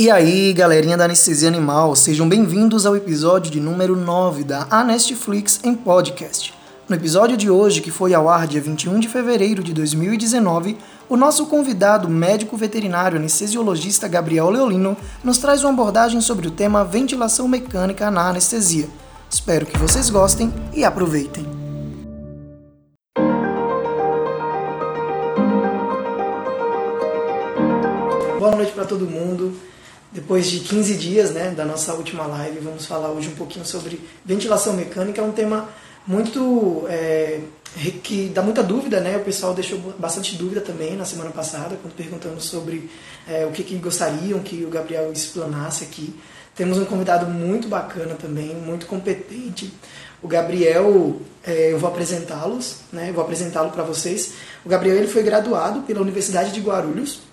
E aí, galerinha da Anestesia Animal, sejam bem-vindos ao episódio de número 9 da Anestflix em podcast. No episódio de hoje, que foi ao ar dia 21 de fevereiro de 2019, o nosso convidado, médico veterinário anestesiologista Gabriel Leolino, nos traz uma abordagem sobre o tema ventilação mecânica na anestesia. Espero que vocês gostem e aproveitem. Boa noite para todo mundo. Depois de 15 dias né, da nossa última live, vamos falar hoje um pouquinho sobre ventilação mecânica. É um tema muito é, que dá muita dúvida, né? O pessoal deixou bastante dúvida também na semana passada, quando perguntando sobre é, o que, que gostariam que o Gabriel explanasse aqui. Temos um convidado muito bacana também, muito competente. O Gabriel, é, eu vou apresentá-los, né? Eu vou apresentá-lo para vocês. O Gabriel ele foi graduado pela Universidade de Guarulhos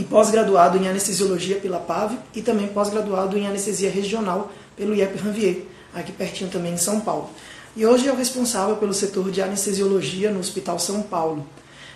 e pós-graduado em anestesiologia pela PAV e também pós-graduado em anestesia regional pelo IEP Ranvier, aqui pertinho também em São Paulo. E hoje é o responsável pelo setor de anestesiologia no Hospital São Paulo.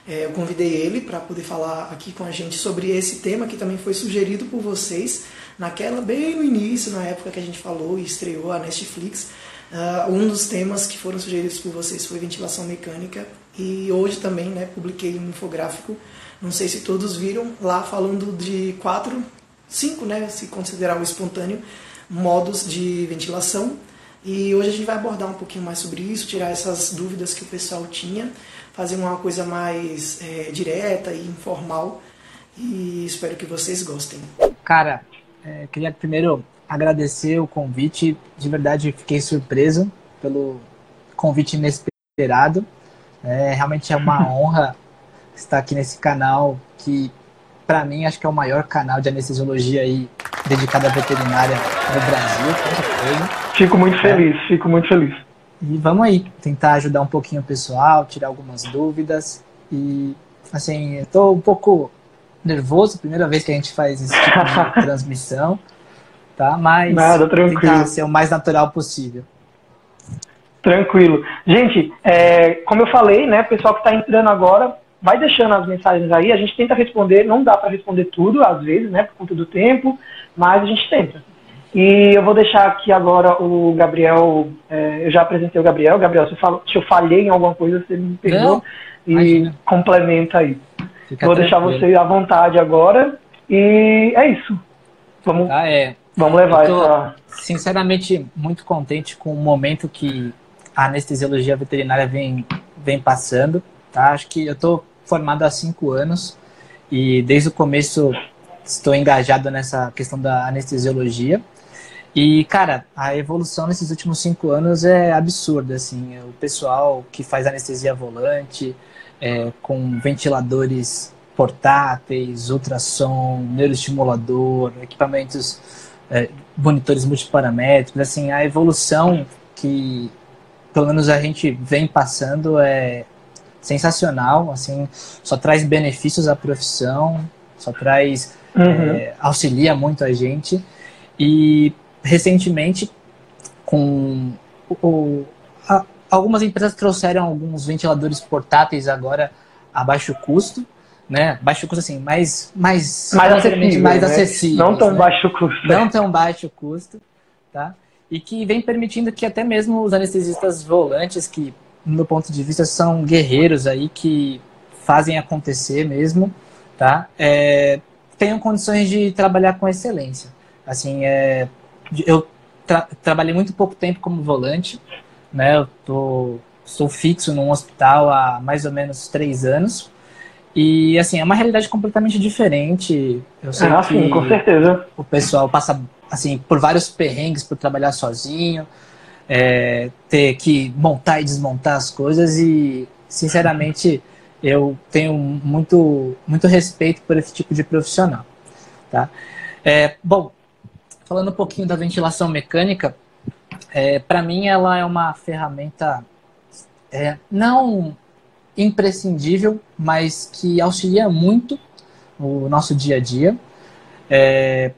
É, eu convidei ele para poder falar aqui com a gente sobre esse tema que também foi sugerido por vocês naquela bem no início, na época que a gente falou e estreou a Netflix. Uh, um dos temas que foram sugeridos por vocês foi ventilação mecânica e hoje também né, publiquei um infográfico não sei se todos viram lá falando de quatro, cinco, né, se considerar o espontâneo, modos de ventilação. E hoje a gente vai abordar um pouquinho mais sobre isso, tirar essas dúvidas que o pessoal tinha, fazer uma coisa mais é, direta e informal. E espero que vocês gostem. Cara, é, queria primeiro agradecer o convite. De verdade, fiquei surpreso pelo convite inesperado. É, realmente é uma honra estar aqui nesse canal que, para mim, acho que é o maior canal de anestesiologia aí dedicado à veterinária no Brasil. Fico muito feliz, é. fico muito feliz. E vamos aí, tentar ajudar um pouquinho o pessoal, tirar algumas dúvidas. E, assim, eu tô um pouco nervoso, primeira vez que a gente faz esse tipo de transmissão, tá? Mas Nada, tranquilo. tentar ser o mais natural possível. Tranquilo. Gente, é, como eu falei, né, pessoal que está entrando agora, vai deixando as mensagens aí, a gente tenta responder, não dá para responder tudo, às vezes, né, por conta do tempo, mas a gente tenta. E eu vou deixar aqui agora o Gabriel, é, eu já apresentei o Gabriel, Gabriel, se eu, falo, se eu falhei em alguma coisa, você me perdoa e imagina. complementa aí. Fica vou deixar você à vontade agora e é isso. Vamos, ah, é. vamos levar eu tô, essa... Sinceramente, muito contente com o momento que a anestesiologia veterinária vem, vem passando. Tá? Acho que eu estou formado há cinco anos e desde o começo estou engajado nessa questão da anestesiologia. E, cara, a evolução nesses últimos cinco anos é absurda, assim. O pessoal que faz anestesia volante, é, com ventiladores portáteis, ultrassom, neuroestimulador, equipamentos, é, monitores multiparamétricos, assim, a evolução que, pelo menos, a gente vem passando é sensacional, assim, só traz benefícios à profissão, só traz uhum. é, auxilia muito a gente e recentemente com o, a, algumas empresas trouxeram alguns ventiladores portáteis agora a baixo custo, né? Baixo custo assim, mais mais mais acessível, mais né? acessível, não tão né? baixo custo, não tão baixo custo, tá? E que vem permitindo que até mesmo os anestesistas volantes que no meu ponto de vista, são guerreiros aí que fazem acontecer mesmo, tá? É, tenham condições de trabalhar com excelência. Assim, é, eu tra trabalhei muito pouco tempo como volante, né? Eu tô, sou fixo num hospital há mais ou menos três anos. E, assim, é uma realidade completamente diferente. Eu sei ah, que sim, com certeza. o pessoal passa, assim, por vários perrengues por trabalhar sozinho é, ter que montar e desmontar as coisas e, sinceramente, eu tenho muito, muito respeito por esse tipo de profissional. Tá? É, bom, falando um pouquinho da ventilação mecânica, é, para mim ela é uma ferramenta é, não imprescindível, mas que auxilia muito o nosso dia a dia. É,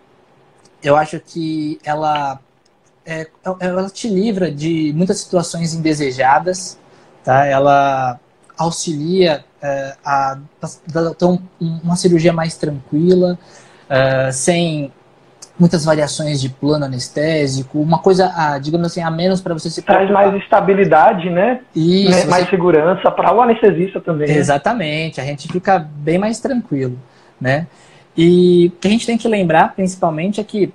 eu acho que ela é, é, ela te livra de muitas situações indesejadas, tá? Ela auxilia é, a, a, a ter uma cirurgia mais tranquila, é, sem muitas variações de plano anestésico, uma coisa, ah, digamos assim, a menos para você se preocupar. Traz mais estabilidade, né? Isso. Né? Mais você... segurança para o anestesista também. Né? Exatamente, né? a gente fica bem mais tranquilo, né? E o que a gente tem que lembrar, principalmente, é que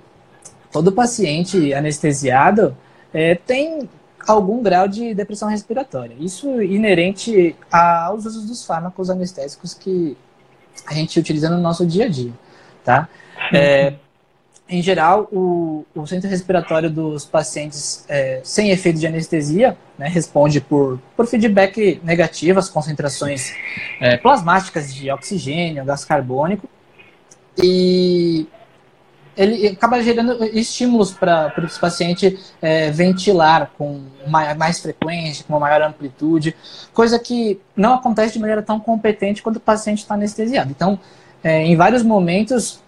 todo paciente anestesiado é, tem algum grau de depressão respiratória. Isso inerente aos usos dos fármacos anestésicos que a gente utiliza no nosso dia a dia, tá? É, em geral, o, o, centro respiratório dos pacientes é, sem efeito de anestesia né, responde por, por feedback negativo às concentrações é, plasmáticas de oxigênio, gás carbônico, e ele acaba gerando estímulos para o paciente é, ventilar com mais frequência, com uma maior amplitude, coisa que não acontece de maneira tão competente quando o paciente está anestesiado. Então, é, em vários momentos,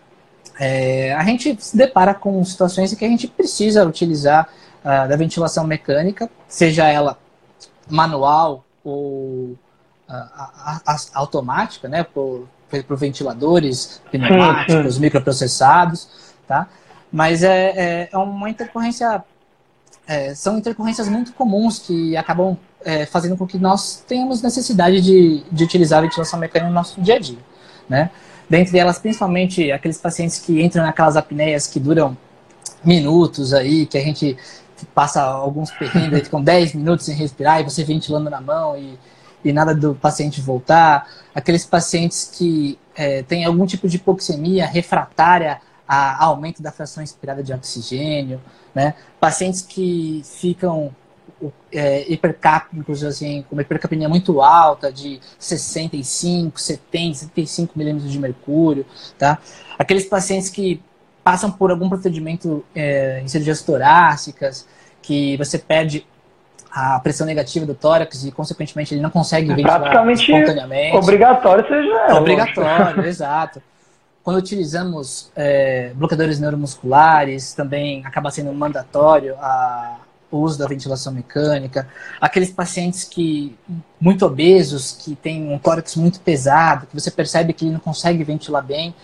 é, a gente se depara com situações em que a gente precisa utilizar uh, da ventilação mecânica, seja ela manual ou uh, automática, né, por, por ventiladores pneumáticos, microprocessados, tá? Mas é, é, é uma intercorrência, é, são intercorrências muito comuns que acabam é, fazendo com que nós tenhamos necessidade de, de utilizar a ventilação mecânica no nosso dia a dia, né? Dentre elas, principalmente aqueles pacientes que entram naquelas apneias que duram minutos aí, que a gente passa alguns perrengues, ficam 10 minutos sem respirar e você ventilando na mão e, e nada do paciente voltar. Aqueles pacientes que é, têm algum tipo de hipoxemia refratária a aumento da fração inspirada de oxigênio, né? Pacientes que ficam é, hipercápnicos, assim, com uma hipercapnia muito alta, de 65, 70, 75 milímetros de mercúrio, tá? Aqueles pacientes que passam por algum procedimento é, em cirurgias torácicas, que você perde a pressão negativa do tórax e, consequentemente, ele não consegue é praticamente espontaneamente. Obrigatório seja. É, obrigatório, exato. Quando utilizamos é, bloqueadores neuromusculares, também acaba sendo mandatório a, o uso da ventilação mecânica, aqueles pacientes que muito obesos, que têm um tórax muito pesado, que você percebe que ele não consegue ventilar bem,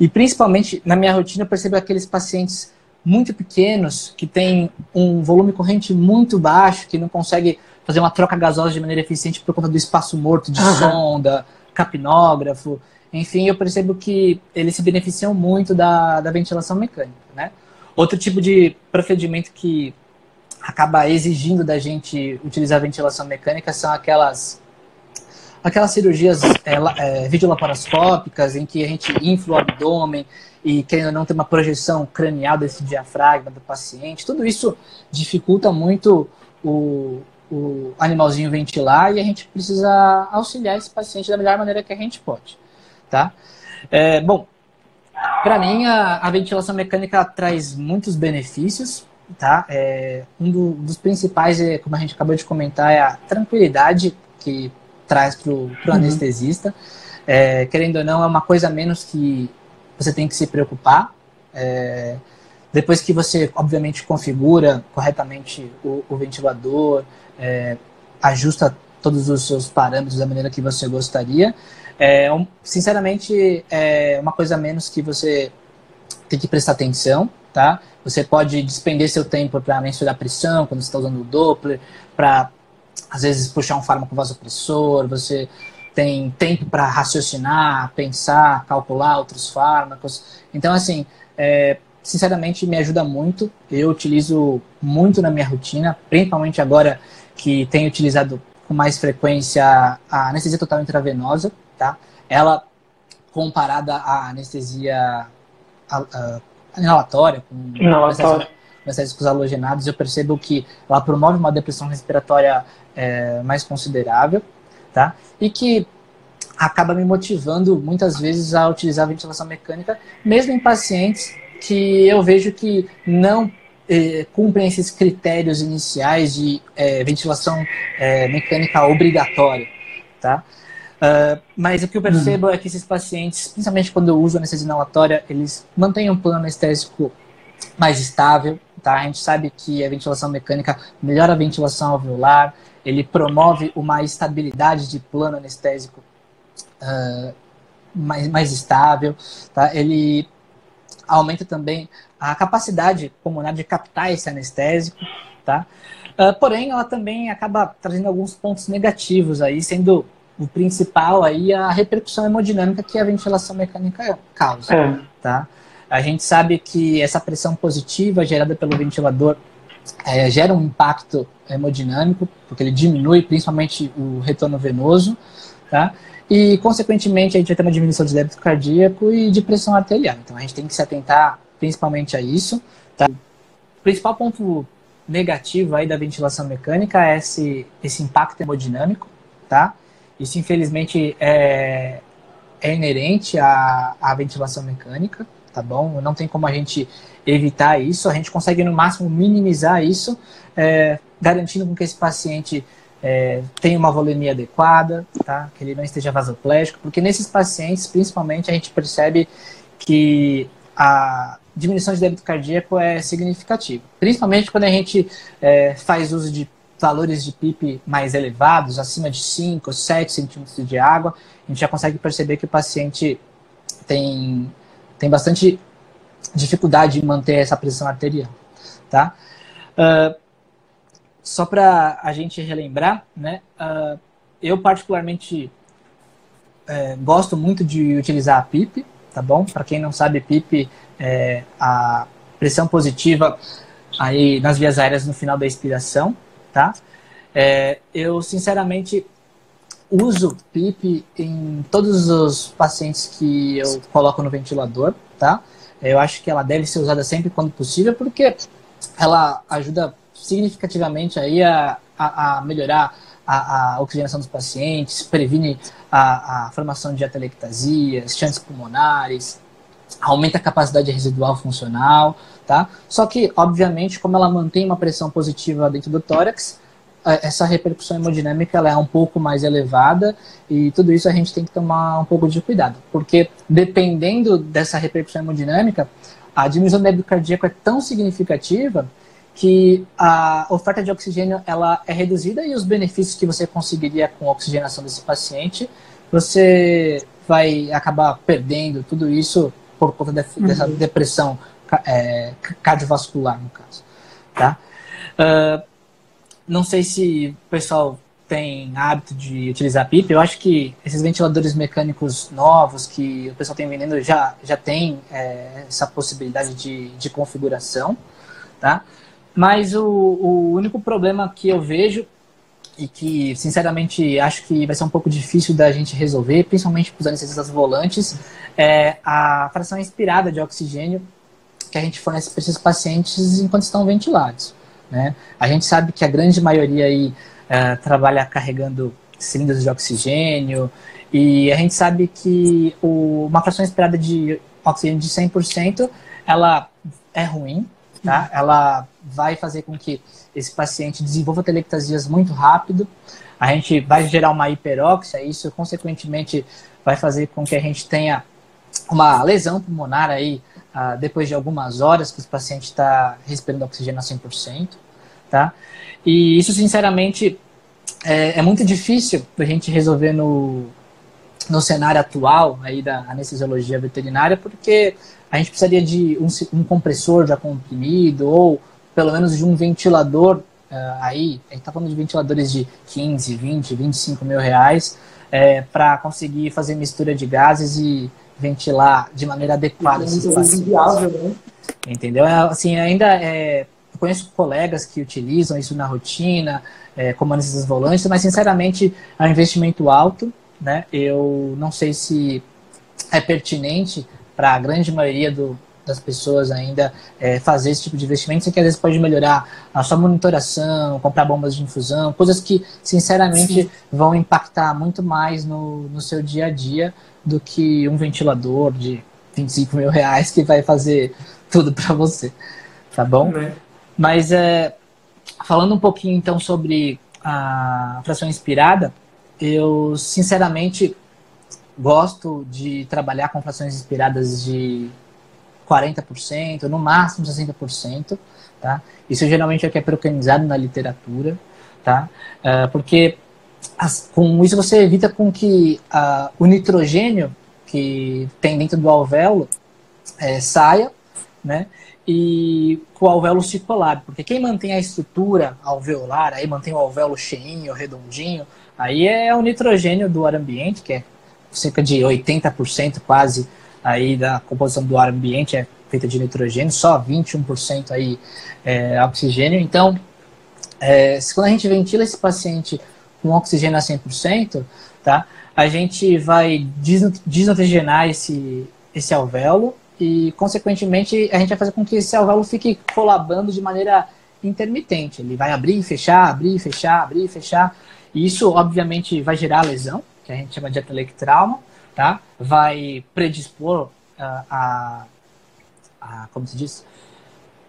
e principalmente na minha rotina eu percebo aqueles pacientes muito pequenos que têm um volume corrente muito baixo, que não consegue fazer uma troca gasosa de maneira eficiente por conta do espaço morto de uhum. sonda, capnógrafo, enfim, eu percebo que eles se beneficiam muito da, da ventilação mecânica, né? Outro tipo de procedimento que acaba exigindo da gente utilizar ventilação mecânica são aquelas aquelas cirurgias é, é, videolaparoscópicas em que a gente infla o abdômen e querendo ou não ter uma projeção cranial desse diafragma do paciente. Tudo isso dificulta muito o, o animalzinho ventilar e a gente precisa auxiliar esse paciente da melhor maneira que a gente pode, tá? É, bom, para mim a, a ventilação mecânica traz muitos benefícios, tá? É, um do, dos principais, é, como a gente acabou de comentar, é a tranquilidade que traz para o uhum. anestesista. É, querendo ou não, é uma coisa a menos que você tem que se preocupar. É, depois que você, obviamente, configura corretamente o, o ventilador, é, ajusta todos os seus parâmetros da maneira que você gostaria, é, um, sinceramente, é uma coisa a menos que você tem que prestar atenção, tá? Você pode despender seu tempo para mensurar a pressão quando está usando o Doppler, para às vezes puxar um fármaco vasopressor, você tem tempo para raciocinar, pensar, calcular outros fármacos. Então, assim, é, sinceramente me ajuda muito. Eu utilizo muito na minha rotina, principalmente agora que tenho utilizado com mais frequência a anestesia total intravenosa, tá? Ela comparada à anestesia inalatória, com inalatória. anestésicos halogenados, eu percebo que ela promove uma depressão respiratória é, mais considerável, tá? E que acaba me motivando muitas vezes a utilizar a ventilação mecânica, mesmo em pacientes que eu vejo que não eh, cumprem esses critérios iniciais de eh, ventilação eh, mecânica obrigatória, tá? Uh, mas o que eu percebo uhum. é que esses pacientes, principalmente quando eu uso anestesia inalatória, eles mantêm um plano anestésico mais estável, tá? A gente sabe que a ventilação mecânica melhora a ventilação alveolar, ele promove uma estabilidade de plano anestésico uh, mais, mais estável, tá? Ele aumenta também a capacidade pulmonar de captar esse anestésico, tá? Uh, porém, ela também acaba trazendo alguns pontos negativos aí, sendo o principal aí a repercussão hemodinâmica que a ventilação mecânica causa, é. tá? A gente sabe que essa pressão positiva gerada pelo ventilador é, gera um impacto hemodinâmico, porque ele diminui principalmente o retorno venoso, tá? E, consequentemente, a gente vai ter uma diminuição de débito cardíaco e de pressão arterial. Então, a gente tem que se atentar principalmente a isso. Tá? O principal ponto negativo aí da ventilação mecânica é esse, esse impacto hemodinâmico, tá? Isso, infelizmente, é, é inerente à, à ventilação mecânica, tá bom? Não tem como a gente evitar isso, a gente consegue, no máximo, minimizar isso, é, garantindo que esse paciente é, tenha uma volemia adequada, tá? que ele não esteja vasoplégico, porque nesses pacientes, principalmente, a gente percebe que a diminuição de débito cardíaco é significativa, principalmente quando a gente é, faz uso de valores de PIP mais elevados, acima de 5, 7 centímetros de água, a gente já consegue perceber que o paciente tem, tem bastante dificuldade em manter essa pressão arterial. Tá? Uh, só para a gente relembrar, né, uh, eu particularmente é, gosto muito de utilizar a PIP, tá bom? Para quem não sabe, PIP é a pressão positiva aí nas vias aéreas no final da expiração, tá? É, eu, sinceramente, uso PIP em todos os pacientes que eu coloco no ventilador, tá? Eu acho que ela deve ser usada sempre quando possível, porque ela ajuda significativamente aí a, a, a melhorar a, a, oxigenação dos pacientes, previne a, a formação de atelectasias, chances pulmonares, aumenta a capacidade residual funcional, tá? Só que, obviamente, como ela mantém uma pressão positiva dentro do tórax, essa repercussão hemodinâmica ela é um pouco mais elevada e tudo isso a gente tem que tomar um pouco de cuidado, porque dependendo dessa repercussão hemodinâmica, a diminuição do débito cardíaco é tão significativa que a oferta de oxigênio ela é reduzida e os benefícios que você conseguiria com a oxigenação desse paciente, você vai acabar perdendo tudo isso por conta de, uhum. dessa depressão é, cardiovascular, no caso. Tá? Uh, não sei se o pessoal tem hábito de utilizar PIP, eu acho que esses ventiladores mecânicos novos que o pessoal tem vendendo já, já tem é, essa possibilidade de, de configuração, tá? Mas o, o único problema que eu vejo e que, sinceramente, acho que vai ser um pouco difícil da gente resolver, principalmente para os anestesistas volantes, é a fração inspirada de oxigênio que a gente fornece para esses pacientes enquanto estão ventilados. Né? A gente sabe que a grande maioria aí é, trabalha carregando cilindros de oxigênio e a gente sabe que o, uma fração esperada de oxigênio de 100% ela é ruim, tá? Ela vai fazer com que esse paciente desenvolva telectasias muito rápido. A gente vai gerar uma hiperóxia, isso consequentemente vai fazer com que a gente tenha uma lesão pulmonar aí uh, depois de algumas horas que o paciente está respirando oxigênio a 100%, tá? E isso, sinceramente, é, é muito difícil a gente resolver no, no cenário atual aí da anestesiologia veterinária, porque a gente precisaria de um, um compressor já comprimido ou pelo menos de um ventilador uh, aí, a gente está falando de ventiladores de 15, 20, 25 mil reais, é, para conseguir fazer mistura de gases e ventilar de maneira adequada pacientes. Né? Entendeu? É, assim, ainda é, eu conheço colegas que utilizam isso na rotina, é, como anestesias volantes, mas sinceramente é um investimento alto, né? Eu não sei se é pertinente para a grande maioria do, das pessoas ainda é, fazer esse tipo de investimento, que às vezes pode melhorar a sua monitoração, comprar bombas de infusão, coisas que, sinceramente, Sim. vão impactar muito mais no, no seu dia a dia do que um ventilador de 25 mil reais que vai fazer tudo para você, tá bom? É. Mas, é, falando um pouquinho, então, sobre a fração inspirada, eu, sinceramente, gosto de trabalhar com frações inspiradas de 40%, no máximo 60%, tá? Isso geralmente é o que é preconizado na literatura, tá? Uh, porque as, com isso você evita com que uh, o nitrogênio que tem dentro do alvéolo é, saia, né? E o alvéolo circular, porque quem mantém a estrutura alveolar, aí mantém o alvéolo cheinho, redondinho, aí é o nitrogênio do ar ambiente, que é cerca de 80% quase aí da composição do ar ambiente é feita de nitrogênio, só 21% aí é oxigênio. Então, é, quando a gente ventila esse paciente com oxigênio a 100%, tá? A gente vai desnitrogenar esse, esse alvéolo e, consequentemente, a gente vai fazer com que esse alvéolo fique colabando de maneira intermitente. Ele vai abrir e fechar, abrir e fechar, abrir e fechar. E isso, obviamente, vai gerar lesão, que a gente chama de atelectrauma, tá? Vai predispor uh, a, a, como se diz,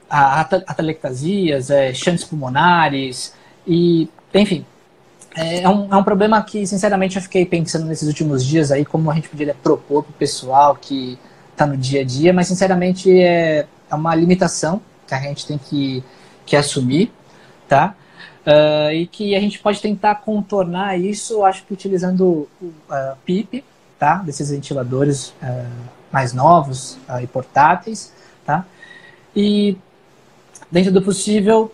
a atelectasias, é, chantes pulmonares e, enfim, é, é um, é um problema que, sinceramente, eu fiquei pensando nesses últimos dias aí como a gente poderia propor para o pessoal que está no dia a dia, mas sinceramente é, é uma limitação que a gente tem que, que assumir, tá? Uh, e que a gente pode tentar contornar isso, acho que utilizando o uh, PIP, tá? Desses ventiladores uh, mais novos e portáteis, tá? E dentro do possível,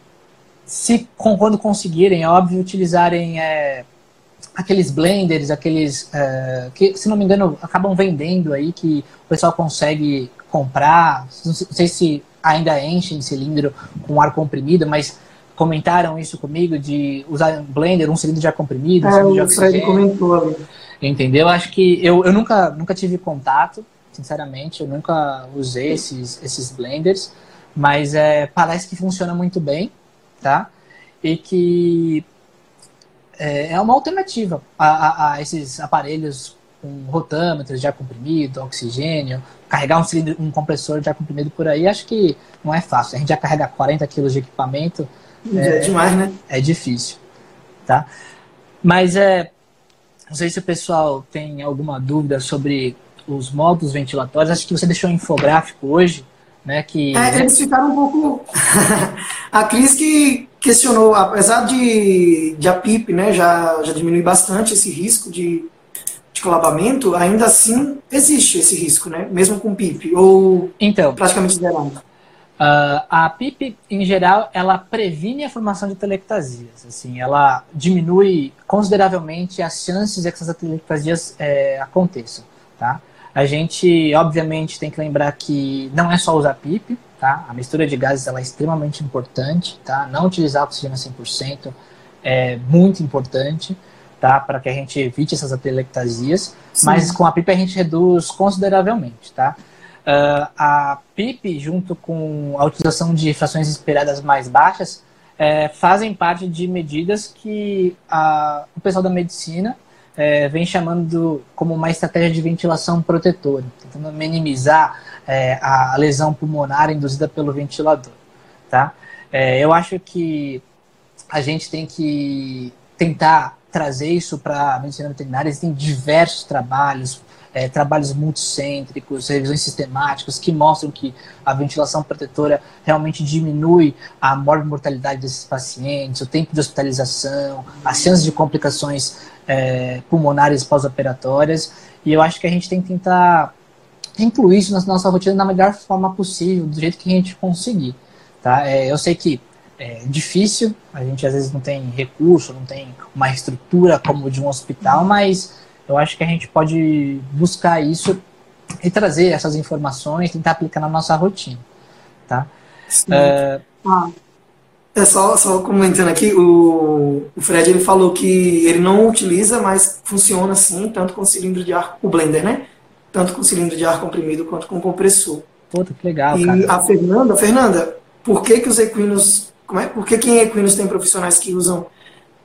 se quando conseguirem, é óbvio, utilizarem é, aqueles blenders, aqueles é, que, se não me engano, acabam vendendo aí, que o pessoal consegue comprar. Não sei se ainda enchem cilindro com ar comprimido, mas comentaram isso comigo de usar um blender, um cilindro de ar comprimido, um é, cilindro de oxigênio. comentou ali. Entendeu? Acho que eu, eu nunca, nunca tive contato, sinceramente, eu nunca usei esses, esses blenders, mas é, parece que funciona muito bem tá? E que é, é uma alternativa a, a, a, esses aparelhos com rotâmetros de ar comprimido, oxigênio, carregar um, cilindro, um compressor de ar comprimido por aí, acho que não é fácil. A gente já carrega 40 quilos de equipamento. É, é demais, né? É difícil, tá? Mas é, não sei se o pessoal tem alguma dúvida sobre os módulos ventilatórios. Acho que você deixou um infográfico hoje né? Que é, eles ficaram um pouco. a Cris que questionou, apesar de, de a PIP, né, já já diminui bastante esse risco de, de colabamento, ainda assim existe esse risco, né? Mesmo com PIP ou então, praticamente zerado. Uh, a PIP, em geral, ela previne a formação de telectasias. Assim, ela diminui consideravelmente as chances de que essas telectasias é, aconteçam. Tá? A gente, obviamente, tem que lembrar que não é só usar PIP, tá? A mistura de gases ela é extremamente importante, tá? Não utilizar oxigênio 100% é muito importante, tá? Para que a gente evite essas atelectasias. Sim. Mas com a PIP a gente reduz consideravelmente, tá? Uh, a PIP, junto com a utilização de frações esperadas mais baixas, é, fazem parte de medidas que a, o pessoal da medicina é, vem chamando como uma estratégia de ventilação protetora, tentando minimizar é, a lesão pulmonar induzida pelo ventilador. Tá? É, eu acho que a gente tem que tentar trazer isso para a medicina veterinária. Existem diversos trabalhos, é, trabalhos multicêntricos, revisões sistemáticas que mostram que a ventilação protetora realmente diminui a mortalidade desses pacientes, o tempo de hospitalização, as chances de complicações é, pulmonares pós-operatórias. E eu acho que a gente tem que tentar incluir isso na nossa rotina da melhor forma possível, do jeito que a gente conseguir. Tá? É, eu sei que é difícil, a gente às vezes não tem recurso, não tem uma estrutura como de um hospital, mas eu acho que a gente pode buscar isso e trazer essas informações, tentar aplicar na nossa rotina. Tá? Sim. Uh, ah. É só, só comentando aqui, o, o Fred ele falou que ele não utiliza, mas funciona assim, tanto com cilindro de ar, o blender, né? Tanto com cilindro de ar comprimido quanto com compressor. Puta, que legal, e cara. a Fernanda, Fernanda, por que que os equinos, como é? Por que que em equinos tem profissionais que usam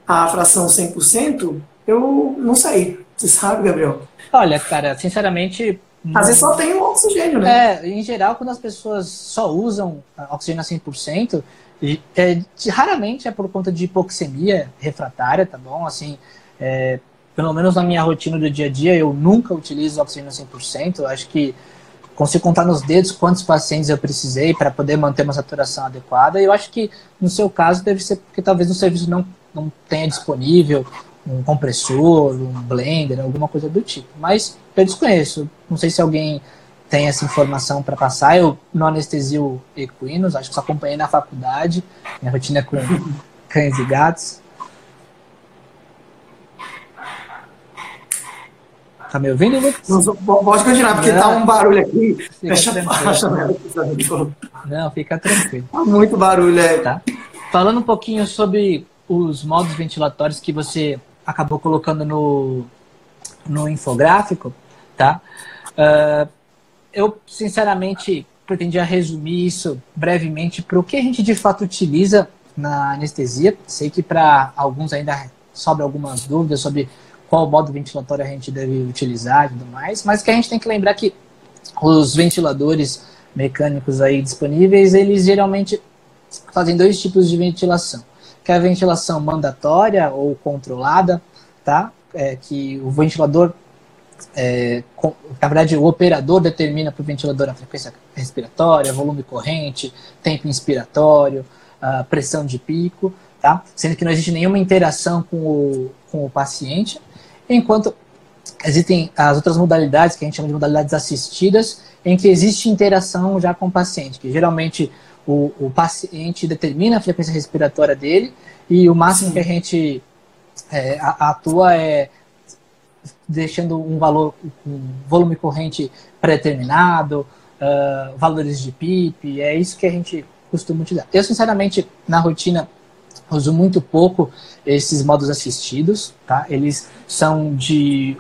a fração 100%? Eu não sei. Você sabe, Gabriel? Olha, cara, sinceramente, às vezes só tem o oxigênio, né? É, em geral, quando as pessoas só usam oxigênio a 100%, é, raramente é por conta de hipoxemia refratária, tá bom? Assim, é, pelo menos na minha rotina do dia a dia, eu nunca utilizo oxigênio 100%. Eu acho que consigo contar nos dedos quantos pacientes eu precisei para poder manter uma saturação adequada. E eu acho que no seu caso deve ser porque talvez o serviço não, não tenha disponível um compressor, um blender, alguma coisa do tipo. Mas eu desconheço. Não sei se alguém tem essa informação para passar. Eu não anestesio equinos, acho que só acompanhei na faculdade. Minha rotina é com cães e gatos. Tá me ouvindo, Lucas? Pode continuar, porque não, tá um barulho aqui. Fecha a janela. Não, fica tranquilo. Tá muito barulho aí. Tá. Falando um pouquinho sobre os modos ventilatórios que você acabou colocando no, no infográfico, tá? Uh, eu, sinceramente, pretendia resumir isso brevemente para o que a gente de fato utiliza na anestesia. Sei que para alguns ainda sobra algumas dúvidas sobre qual modo ventilatório a gente deve utilizar e tudo mais, mas que a gente tem que lembrar que os ventiladores mecânicos aí disponíveis, eles geralmente fazem dois tipos de ventilação, que é a ventilação mandatória ou controlada, tá? É, que o ventilador, é, com, na verdade, o operador determina para o ventilador a frequência respiratória, volume corrente, tempo inspiratório, pressão de pico, tá? Sendo que não existe nenhuma interação com o, com o paciente, enquanto existem as outras modalidades, que a gente chama de modalidades assistidas, em que existe interação já com o paciente, que geralmente o, o paciente determina a frequência respiratória dele e o máximo Sim. que a gente é, atua é deixando um valor, um volume corrente pré-determinado, uh, valores de PIP, é isso que a gente costuma utilizar. Eu, sinceramente, na rotina, uso muito pouco esses modos assistidos, tá? Eles são de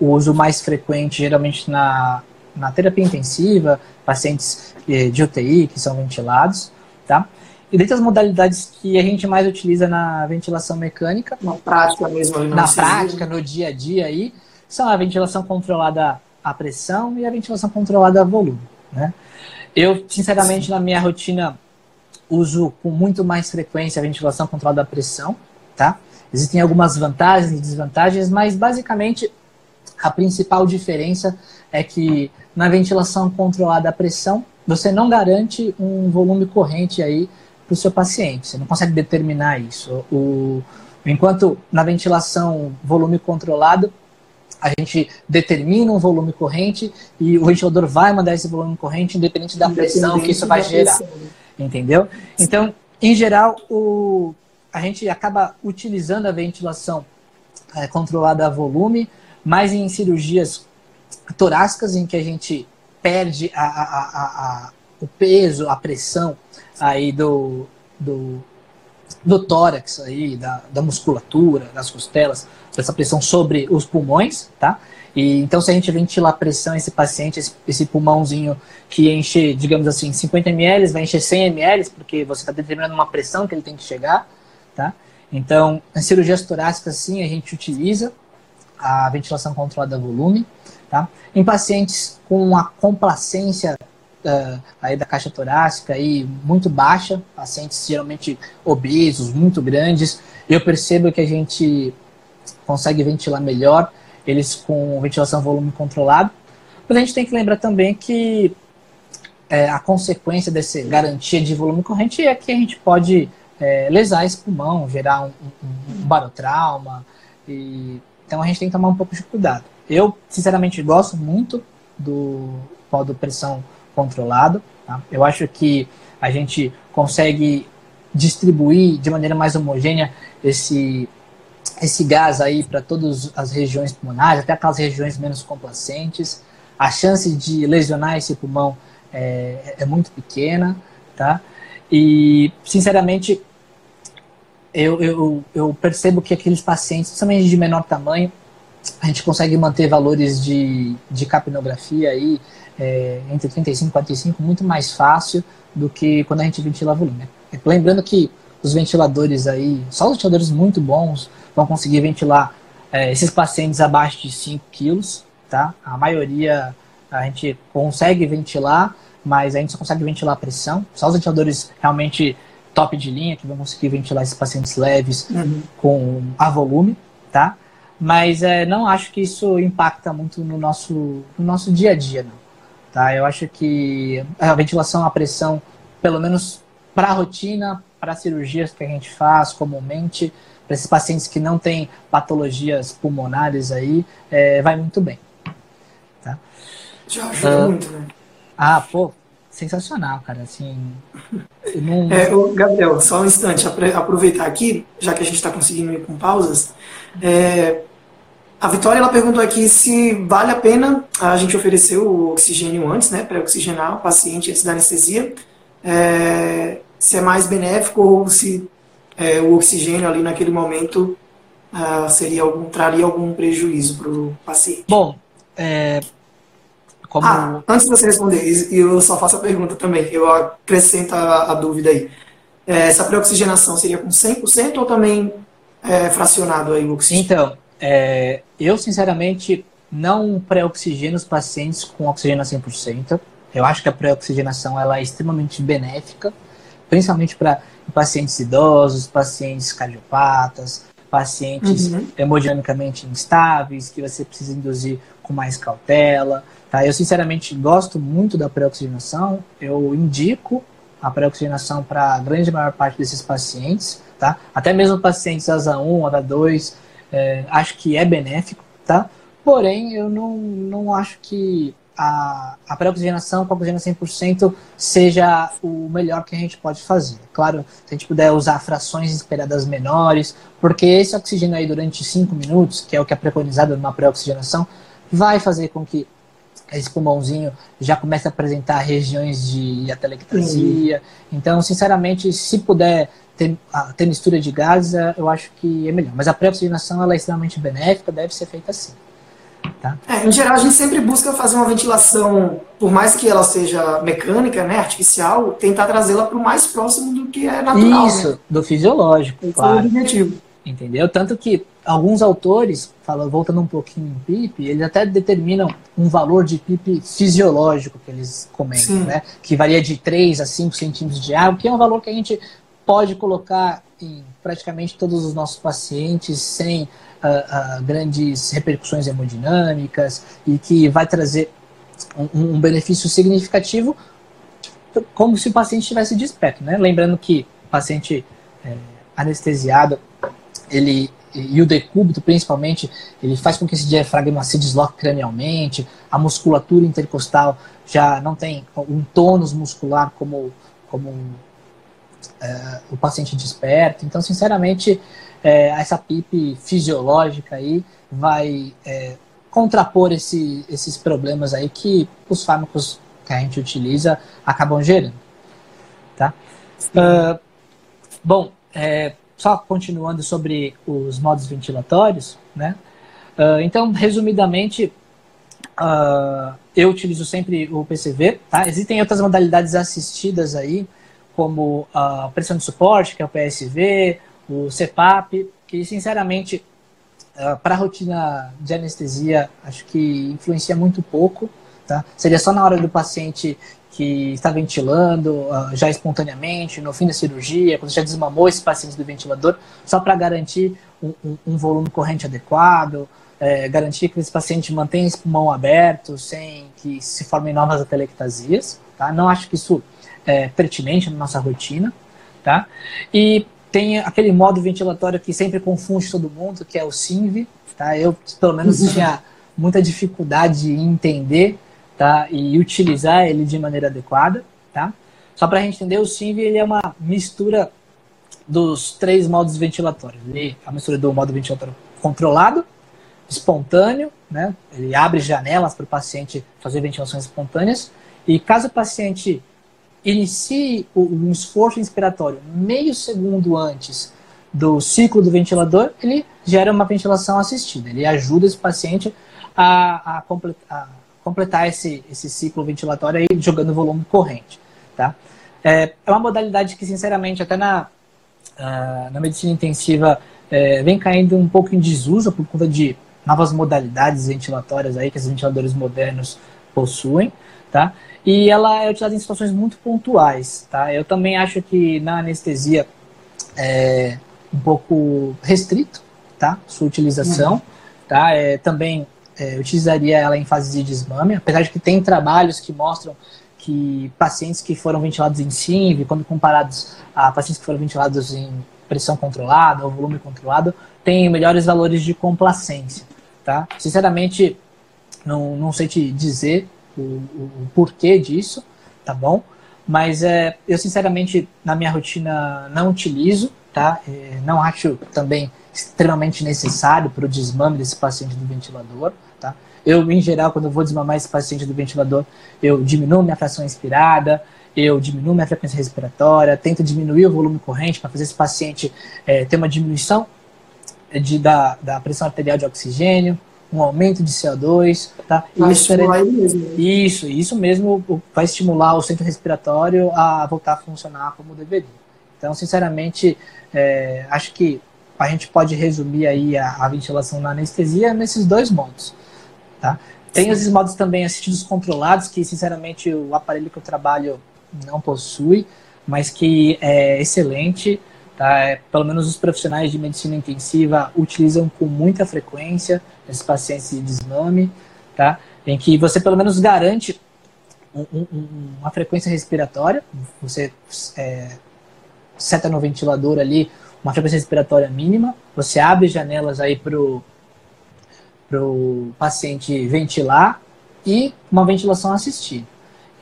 uso mais frequente, geralmente na, na terapia intensiva, pacientes eh, de UTI que são ventilados, tá? E dentre as modalidades que a gente mais utiliza na ventilação mecânica, na prática mesmo, na prática, no dia a dia aí, são a ventilação controlada a pressão e a ventilação controlada a volume, né? Eu, sinceramente, na minha rotina uso com muito mais frequência a ventilação controlada a pressão, tá? Existem algumas vantagens e desvantagens, mas basicamente a principal diferença é que na ventilação controlada a pressão, você não garante um volume corrente aí para o seu paciente. Você não consegue determinar isso. O, enquanto na ventilação volume controlado, a gente determina um volume corrente e o ventilador vai mandar esse volume corrente independente da pressão que isso vai gerar. Entendeu? Então, em geral, o, a gente acaba utilizando a ventilação é, controlada a volume, mas em cirurgias torácicas em que a gente perde a, a, a, o peso, a pressão aí do, do, do tórax aí, da, da musculatura, das costelas, essa pressão sobre os pulmões, tá? E, então, se a gente ventilar a pressão, esse paciente, esse, esse, pulmãozinho que enche, digamos assim, 50 ml, vai encher 100 ml, porque você está determinando uma pressão que ele tem que chegar, tá? Então, em cirurgias torácicas, sim, a gente utiliza a ventilação controlada a volume, tá? Em pacientes com uma complacência uh, aí da caixa torácica aí muito baixa, pacientes geralmente obesos, muito grandes, eu percebo que a gente consegue ventilar melhor eles com ventilação volume controlado. Mas a gente tem que lembrar também que é, a consequência dessa garantia de volume corrente é que a gente pode é, lesar esse pulmão, gerar um, um, um barotrauma. E, então a gente tem que tomar um pouco de cuidado. Eu, sinceramente, gosto muito do modo pressão controlado. Tá? Eu acho que a gente consegue distribuir de maneira mais homogênea esse esse gás aí para todas as regiões pulmonares, até aquelas regiões menos complacentes. A chance de lesionar esse pulmão é, é muito pequena, tá? E, sinceramente, eu, eu, eu, percebo que aqueles pacientes, principalmente de menor tamanho, a gente consegue manter valores de, de capnografia aí é, entre 35 e 45 muito mais fácil do que quando a gente ventila volume. Lembrando que os ventiladores aí, só os ventiladores muito bons, vão conseguir ventilar é, esses pacientes abaixo de 5 quilos, tá? A maioria a gente consegue ventilar, mas a gente só consegue ventilar a pressão. Só os ventiladores realmente top de linha que vão conseguir ventilar esses pacientes leves uhum. com a volume, tá? Mas é, não acho que isso impacta muito no nosso, no nosso dia a dia, não. Tá? Eu acho que a ventilação a pressão, pelo menos para a rotina, para cirurgias que a gente faz comumente, para esses pacientes que não têm patologias pulmonares aí, é, vai muito bem. Tá? Já ajuda uh, muito, né? Ah, pô, sensacional, cara. Assim. Não... É, o Gabriel, só um instante, aproveitar aqui, já que a gente está conseguindo ir com pausas. É, a Vitória ela perguntou aqui se vale a pena a gente oferecer o oxigênio antes, né, para oxigenar o paciente antes da anestesia. É, se é mais benéfico ou se é, o oxigênio ali naquele momento uh, seria algum, traria algum prejuízo para o paciente. Bom, é, como... Ah, antes de você responder, eu só faço a pergunta também, eu acrescento a, a dúvida aí. É, essa pré-oxigenação seria com 100% ou também é, fracionado aí o oxigênio? Então, é, eu sinceramente não pré-oxigeno os pacientes com oxigênio a 100%. Eu acho que a pré-oxigenação ela é extremamente benéfica, principalmente para pacientes idosos, pacientes cardiopatas, pacientes uhum. hemodinamicamente instáveis, que você precisa induzir com mais cautela. Tá? Eu, sinceramente, gosto muito da pré-oxigenação. Eu indico a pré-oxigenação para a grande maior parte desses pacientes. Tá? Até mesmo pacientes ASA 1, ASA 2, é, acho que é benéfico. Tá? Porém, eu não, não acho que a, a pré-oxigenação com oxigênio 100% seja o melhor que a gente pode fazer. Claro, se a gente puder usar frações esperadas menores, porque esse oxigênio aí durante 5 minutos, que é o que é preconizado numa pré-oxigenação, vai fazer com que esse pulmãozinho já comece a apresentar regiões de atelectasia. Então, sinceramente, se puder ter, ter mistura de gases, eu acho que é melhor. Mas a pré-oxigenação ela é extremamente benéfica, deve ser feita assim. Tá? É, em geral, a gente sempre busca fazer uma ventilação, por mais que ela seja mecânica, né, artificial, tentar trazê-la para o mais próximo do que é natural. Isso, né? do fisiológico. Esse claro. é o objetivo. Entendeu? Tanto que alguns autores, fala, voltando um pouquinho em PIP, eles até determinam um valor de PIP fisiológico que eles comentam, né? Que varia de 3 a 5 centímetros de água, que é um valor que a gente pode colocar em praticamente todos os nossos pacientes sem uh, uh, grandes repercussões hemodinâmicas e que vai trazer um, um benefício significativo como se o paciente estivesse desperto, né? Lembrando que o paciente é, anestesiado, ele e o decúbito principalmente, ele faz com que esse diafragma se desloque cranialmente, a musculatura intercostal já não tem um tônus muscular como, como é, o paciente desperto. Então, sinceramente, é, essa PIP fisiológica aí vai é, contrapor esse, esses problemas aí que os fármacos que a gente utiliza acabam gerando. Tá? Uh, bom, é, só continuando sobre os modos ventilatórios, né? Uh, então, resumidamente, uh, eu utilizo sempre o PCV, tá? Existem outras modalidades assistidas aí, como a pressão de suporte, que é o PSV, o CPAP, que sinceramente uh, para a rotina de anestesia acho que influencia muito pouco, tá? Seria só na hora do paciente que está ventilando uh, já espontaneamente, no fim da cirurgia, quando já desmamou esse paciente do ventilador, só para garantir um, um, um, volume corrente adequado, é, garantir que esse paciente mantenha esse pulmão aberto, sem que se formem novas atelectasias. Tá? Não acho que isso é pertinente na nossa rotina. Tá? E tem aquele modo ventilatório que sempre confunde todo mundo, que é o SINV. Tá? Eu, pelo menos, uhum. tinha muita dificuldade em entender tá? e utilizar ele de maneira adequada. Tá? Só para a gente entender, o SINV ele é uma mistura dos três modos ventilatórios. Ele é a mistura do modo ventilatório controlado, espontâneo, né? ele abre janelas para o paciente fazer ventilações espontâneas, e caso o paciente inicie um esforço inspiratório meio segundo antes do ciclo do ventilador, ele gera uma ventilação assistida. Ele ajuda esse paciente a, a, completar, completar, esse, esse ciclo ventilatório aí, jogando volume corrente. Tá? É, é uma modalidade que, sinceramente, até na, uh, na medicina intensiva é, vem caindo um pouco em desuso por conta de novas modalidades ventilatórias aí que os ventiladores modernos possuem. Tá? E ela é utilizada em situações muito pontuais, tá? Eu também acho que na anestesia é um pouco restrito, tá? Sua utilização, uhum. tá? É, também é, utilizaria ela em fase de desmame, apesar de que tem trabalhos que mostram que pacientes que foram ventilados em SINV, quando comparados a pacientes que foram ventilados em pressão controlada ou volume controlado, têm melhores valores de complacência, tá? Sinceramente, não, não sei te dizer o, o, o porquê disso, tá bom? Mas é, eu, sinceramente, na minha rotina não utilizo, tá? É, não acho também extremamente necessário para o desmame desse paciente do ventilador, tá? Eu, em geral, quando eu vou desmamar esse paciente do ventilador, eu diminuo minha fração inspirada, eu diminuo minha frequência respiratória, tento diminuir o volume corrente para fazer esse paciente é, ter uma diminuição de, da, da pressão arterial de oxigênio, um aumento de CO2, tá? Isso, mesmo. Né? Isso, isso mesmo vai estimular o centro respiratório a voltar a funcionar como deveria. Então, sinceramente, é, acho que a gente pode resumir aí a, a, ventilação na anestesia nesses dois modos, tá? Tem esses modos também assistidos controlados, que sinceramente o aparelho que eu trabalho não possui, mas que é excelente, tá? É, pelo menos os profissionais de medicina intensiva utilizam com muita frequência esses pacientes de desmame, tá? Em que você pelo menos garante um, um, uma frequência respiratória, você é, seta no ventilador ali uma frequência respiratória mínima, você abre janelas aí pro pro paciente ventilar e uma ventilação assistida,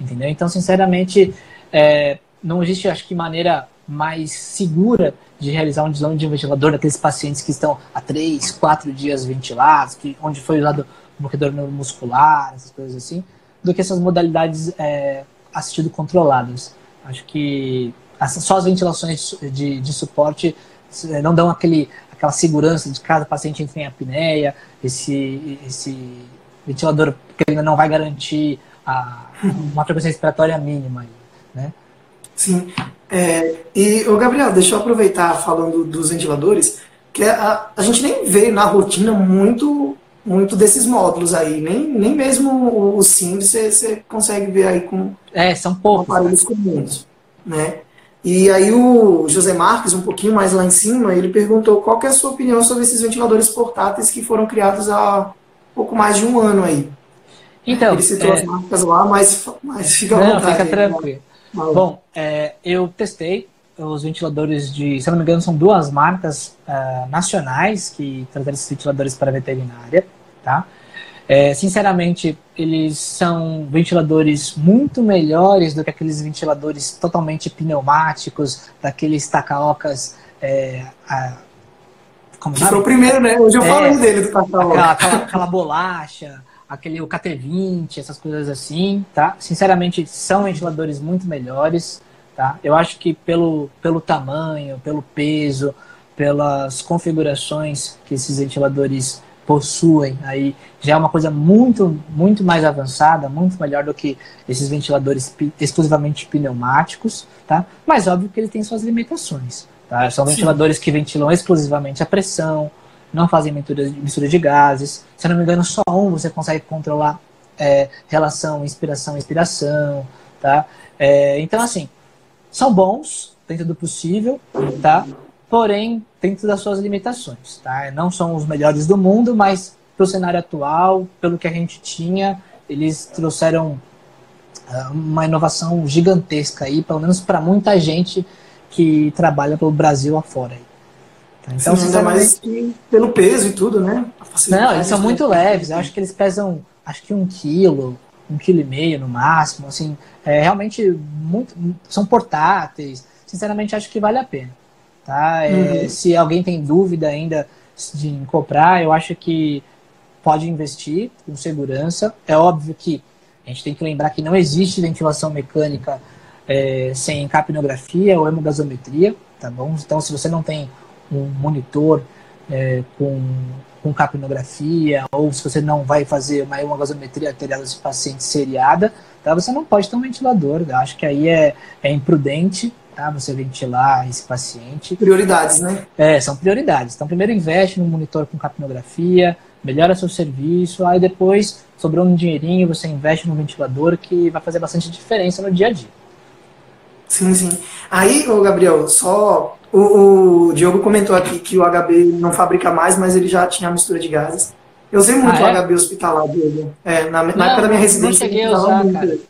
entendeu? Então, sinceramente, é, não existe, acho que, maneira mais segura de realizar um deslame de ventilador daqueles pacientes que estão há três, quatro dias ventilados, que, onde foi usado bloqueador neuromuscular, essas coisas assim, do que essas modalidades é, assistido controladas. Acho que só as ventilações de, de suporte é, não dão aquele, aquela segurança de cada paciente entra em apneia, esse, esse ventilador que ainda não vai garantir a, uma frequência respiratória mínima. Né? Sim. É, e, o Gabriel, deixa eu aproveitar falando dos ventiladores, que a, a gente nem vê na rotina muito muito desses módulos aí, nem, nem mesmo o, o SIM você, consegue ver aí com, é, são poucos, com aparelhos comuns, né? E aí o José Marques, um pouquinho mais lá em cima, ele perguntou qual é a sua opinião sobre esses ventiladores portáteis que foram criados há pouco mais de um ano aí. Então, ele citou é... as marcas lá, mas, mas fica à vontade. Fica tranquilo. Né? Bom, é, eu testei os ventiladores de, se não me engano, são duas marcas uh, nacionais que trazem esses ventiladores para a veterinária, tá? É, sinceramente, eles são ventiladores muito melhores do que aqueles ventiladores totalmente pneumáticos, daqueles tacaocas. É, a, como que foi o primeiro, né? Hoje eu é, falei dele do tacaoca. Aquela, aquela, aquela bolacha, aquele o KT20, essas coisas assim, tá? Sinceramente, são ventiladores muito melhores, tá? Eu acho que pelo, pelo tamanho, pelo peso, pelas configurações que esses ventiladores possuem, aí já é uma coisa muito, muito mais avançada, muito melhor do que esses ventiladores exclusivamente pneumáticos, tá? Mas óbvio que ele tem suas limitações, tá? São Sim. ventiladores que ventilam exclusivamente a pressão, não fazem mistura de, gases. Se eu não me engano, só um você consegue controlar é, relação inspiração-expiração, tá? É, então, assim, são bons dentro do possível, tá? Porém, dentro das suas limitações, tá? Não são os melhores do mundo, mas para o cenário atual, pelo que a gente tinha, eles trouxeram uh, uma inovação gigantesca aí, pelo menos para muita gente que trabalha pelo Brasil afora. Aí. Então, Sim, ainda mais pelo peso e tudo, né? Não, eles são muito leves. Eu acho que eles pesam, acho que um quilo, um quilo e meio no máximo. Assim, é, realmente muito, são portáteis. Sinceramente, acho que vale a pena. Tá? É, uhum. Se alguém tem dúvida ainda de comprar, eu acho que pode investir com segurança. É óbvio que a gente tem que lembrar que não existe ventilação mecânica é, sem capnografia ou hemogasometria, tá bom? Então, se você não tem um monitor é, com, com capnografia, ou se você não vai fazer uma, uma gasometria arterial desse paciente seriada, tá? você não pode ter um ventilador. Eu acho que aí é, é imprudente você ventilar esse paciente. Prioridades, né? É, são prioridades. Então, primeiro investe no monitor com capnografia, melhora seu serviço, aí depois, sobrou um dinheirinho, você investe no ventilador que vai fazer bastante diferença no dia a dia. Sim, sim. Aí, ô Gabriel, só o, o, Diogo comentou aqui que o HB não fabrica mais, mas ele já tinha mistura de gases. Eu usei muito ah, é? o HB hospitalar, Diogo. É, na, na não, época da minha residência. Não cheguei a usar, muito.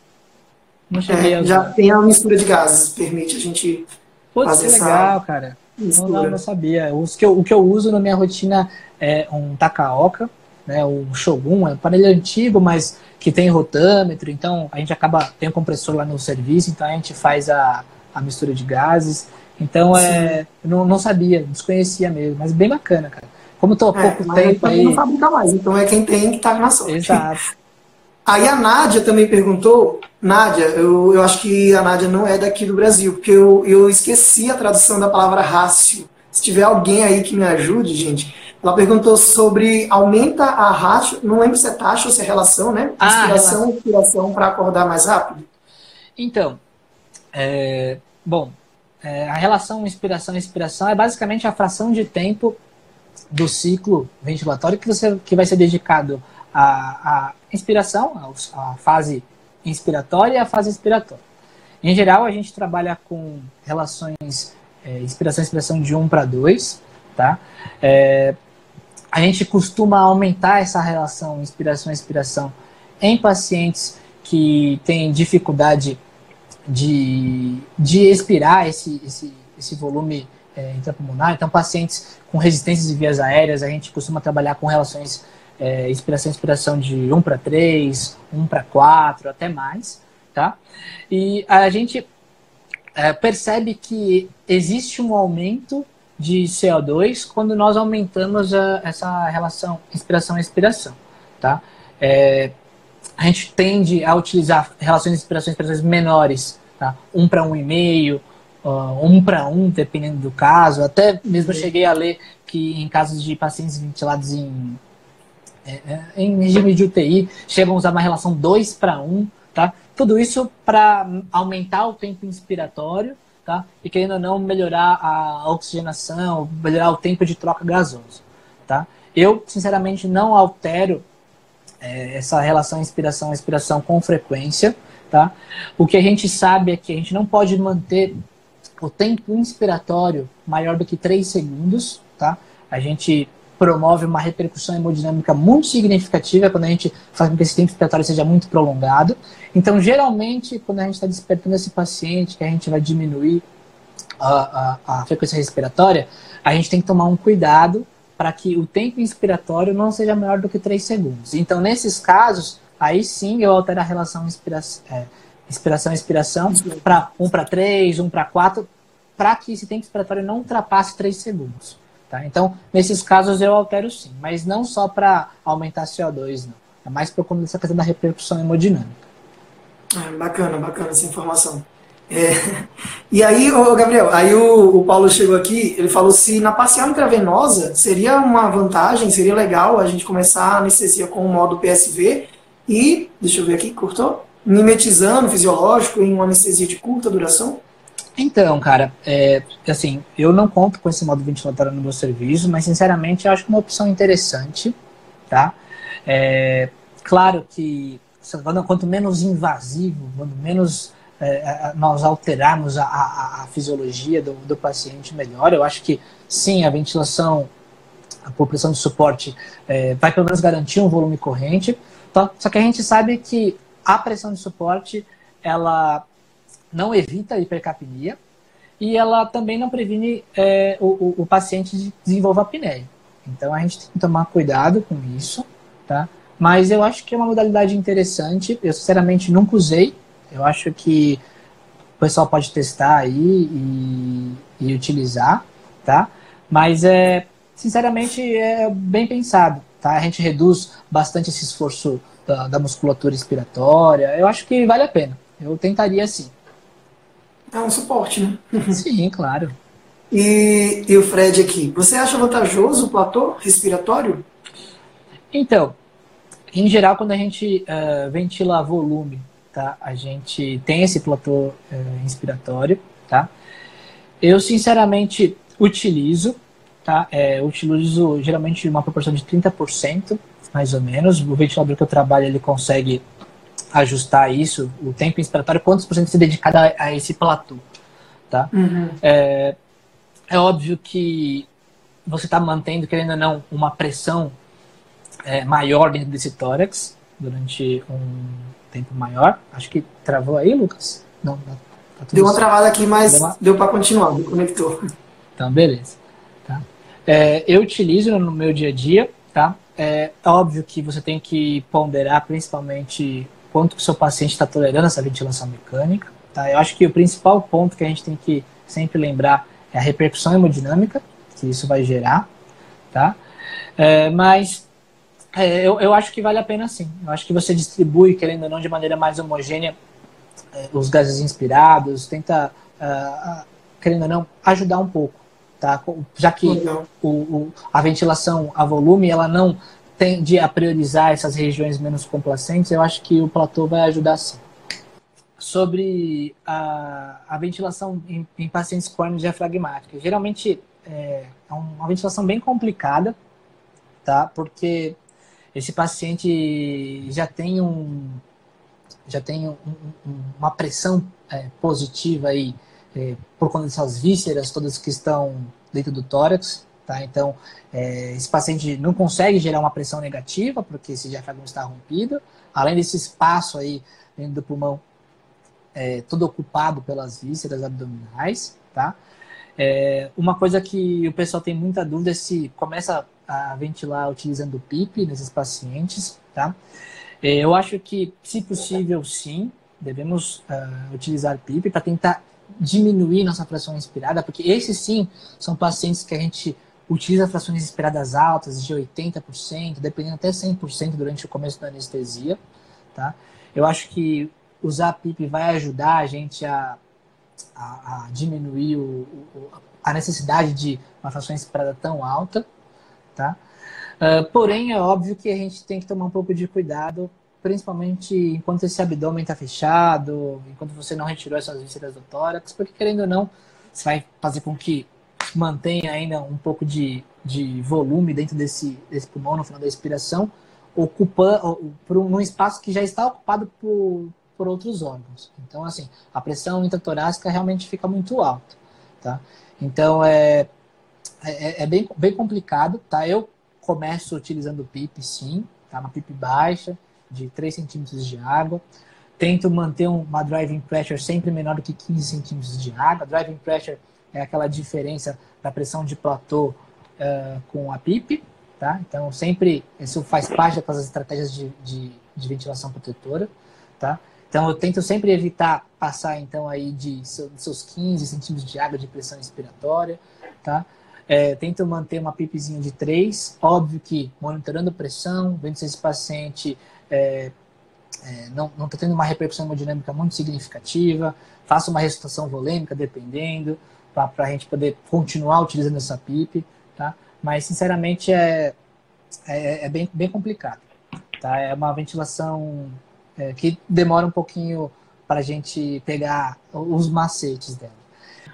Não cheguei é, a. Já tem a mistura de gases, permite a gente Putz, fazer que legal, cara. Não, não, não, sabia. O que, eu, o que eu uso na minha rotina é um Takaoka, né? O Shogun é um aparelho antigo, mas que tem rotâmetro, então a gente acaba, tem um compressor lá no serviço, então a gente faz a, a mistura de gases. Então, é, não, não sabia, desconhecia mesmo, mas bem bacana, cara. Como estou há é, pouco tempo aí... não fabrica mais, então é quem tem que tá na sorte. Exato. Aí a Nádia também perguntou, Nádia, eu, eu acho que a Nádia não é daqui do Brasil, porque eu, eu esqueci a tradução da palavra rácio. Se tiver alguém aí que me ajude, gente, ela perguntou sobre aumenta a rácio, não lembro se é taxa ou se é relação, né? Ah, inspiração, ah, inspiração para acordar mais rápido. Então, é, bom, é, a relação inspiração-inspiração é basicamente a fração de tempo do ciclo ventilatório que, você, que vai ser dedicado à, à inspiração, à fase inspiratória e à fase expiratória. Em geral, a gente trabalha com relações é, inspiração-inspiração de 1 para 2, tá? É, a gente costuma aumentar essa relação inspiração-inspiração em pacientes que têm dificuldade de, de expirar esse, esse, esse volume é, intrapulmonar. Então, pacientes com resistências de vias aéreas, a gente costuma trabalhar com relações é, inspiração inspiração de 1 para 3, 1 para 4, até mais. Tá? E a gente é, percebe que existe um aumento de CO2 quando nós aumentamos a, essa relação inspiração-expiração. Tá? É, a gente tende a utilizar relações de inspiração expirações menores Tá? Um para um e meio, uh, um para um, dependendo do caso. Até mesmo eu cheguei a ler que em casos de pacientes ventilados em, é, é em regime de UTI, chegam a usar uma relação 2 para 1. Tá? Tudo isso para aumentar o tempo inspiratório tá? e, querendo ou não, melhorar a oxigenação, melhorar o tempo de troca gasoso. Tá? Eu, sinceramente, não altero é, essa relação inspiração-expiração com frequência. Tá? O que a gente sabe é que a gente não pode manter o tempo inspiratório maior do que 3 segundos. Tá? A gente promove uma repercussão hemodinâmica muito significativa quando a gente faz com que esse tempo inspiratório seja muito prolongado. Então, geralmente, quando a gente está despertando esse paciente, que a gente vai diminuir a, a, a frequência respiratória, a gente tem que tomar um cuidado para que o tempo inspiratório não seja maior do que 3 segundos. Então, nesses casos, aí sim eu altero a relação inspiração, é, inspiração inspiração para 1 para 3, 1 para 4, para que esse tempo inspiratório não ultrapasse 3 segundos. Tá? Então, nesses casos eu altero sim, mas não só para aumentar CO2, não. É mais por conta dessa questão da repercussão hemodinâmica. Ah, bacana, bacana essa informação. É, e aí, ô, Gabriel, aí o, o, Paulo chegou aqui, ele falou se na parcial intravenosa seria uma vantagem, seria legal a gente começar a anestesia com o modo PSV e, deixa eu ver aqui, cortou? Mimetizando fisiológico em uma anestesia de curta duração? Então, cara, é, assim, eu não conto com esse modo ventilatório no meu serviço, mas sinceramente eu acho uma opção interessante, tá? É, claro que quanto menos invasivo, quanto menos é, nós alterarmos a, a, a fisiologia do, do, paciente, melhor. Eu acho que sim, a ventilação, a pressão de suporte é, vai pelo menos garantir um volume corrente, Tá? Só que a gente sabe que a pressão de suporte ela não evita a hipercapnia e ela também não previne é, o, o, o, paciente de desenvolver apneia. Então a gente tem que tomar cuidado com isso, tá? Mas eu acho que é uma modalidade interessante. Eu sinceramente nunca usei. Eu acho que o pessoal pode testar aí e, e utilizar, tá? Mas é, sinceramente é bem pensado. Tá? A gente reduz bastante esse esforço da, da musculatura respiratória. Eu acho que vale a pena. Eu tentaria sim. É um suporte, né? Sim, claro. E, e o Fred aqui, você acha vantajoso o platô respiratório? Então, em geral, quando a gente uh, ventila volume, tá? A gente tem esse platô uh, inspiratório, tá? Eu, sinceramente, utilizo, tá? É, utilizo geralmente uma proporção de 30%, mais ou menos. O ventilador que eu trabalho, ele consegue ajustar isso, o tempo inspiratório, quantos por cento se dedicado a, a esse platô, tá? Uhum. É, é óbvio que você está mantendo, querendo ou não, uma pressão é, maior dentro desse tórax durante um tempo maior. Acho que travou aí, Lucas? Não, tá deu uma travada aqui, mas deu, uma... deu para continuar, me conectou. Então, beleza. Tá? É, eu utilizo no meu dia a dia, tá? é óbvio que você tem que ponderar principalmente quanto que o seu paciente está tolerando essa ventilação mecânica. Tá? Eu acho que o principal ponto que a gente tem que sempre lembrar é a repercussão hemodinâmica que isso vai gerar. Tá? É, mas é, eu, eu acho que vale a pena sim. Eu acho que você distribui, querendo ou não, de maneira mais homogênea é, os gases inspirados, tenta, uh, querendo ou não, ajudar um pouco. Tá? Já que o, o, a ventilação a volume ela não tende a priorizar essas regiões menos complacentes, eu acho que o platô vai ajudar sim. Sobre a, a ventilação em, em pacientes crônicos diafragmáticos. Geralmente é, é uma ventilação bem complicada, tá? Porque esse paciente já tem um já tem um, um, uma pressão é, positiva aí é, por conta dessas vísceras todas que estão dentro do tórax, tá? Então é, esse paciente não consegue gerar uma pressão negativa porque esse diafragma está rompido, além desse espaço aí dentro do pulmão é, todo ocupado pelas vísceras abdominais, tá? É, uma coisa que o pessoal tem muita dúvida é se começa a ventilar utilizando o PIP nesses pacientes, tá? É, eu acho que, se possível, sim, devemos uh, utilizar PIP para tentar diminuir nossa fração inspirada, porque esses sim são pacientes que a gente utiliza frações inspiradas altas, de 80%, dependendo até 100% durante o começo da anestesia, tá? Eu acho que usar PIP vai ajudar a gente a, a, a diminuir o, o, a necessidade de uma fração inspirada tão alta, tá? Uh, porém, é óbvio que a gente tem que tomar um pouco de cuidado, principalmente enquanto esse abdômen está fechado, enquanto você não retirou essas vísceras do tórax, porque querendo ou não, isso vai fazer com que mantenha ainda um pouco de, de volume dentro desse, desse pulmão no final da expiração, ocupando um, espaço que já está ocupado por, por outros órgãos. Então, assim, a pressão intratorácica realmente fica muito alta, tá? Então, é, é, é, bem, bem complicado, tá? Eu começo utilizando PIP, sim, tá? Uma PIP baixa, de 3 centímetros de água. Tento manter uma driving pressure sempre menor do que 15 centímetros de água. Driving pressure é aquela diferença da pressão de platô uh, com a PIP, tá? Então, sempre, isso faz parte daquelas estratégias de, de, de ventilação protetora, tá? Então, eu tento sempre evitar passar, então, aí de seus 15 centímetros de água de pressão inspiratória, tá? É, tento manter uma pipezinha de 3, óbvio que monitorando pressão, vendo se esse paciente é, é, não está tendo uma repercussão hemodinâmica muito significativa, faço uma ressuscitação volêmica, dependendo, para a gente poder continuar utilizando essa PIP, tá? Mas, sinceramente, é, é, é bem, bem complicado, tá? É uma ventilação é, que demora um pouquinho para a gente pegar os macetes dela.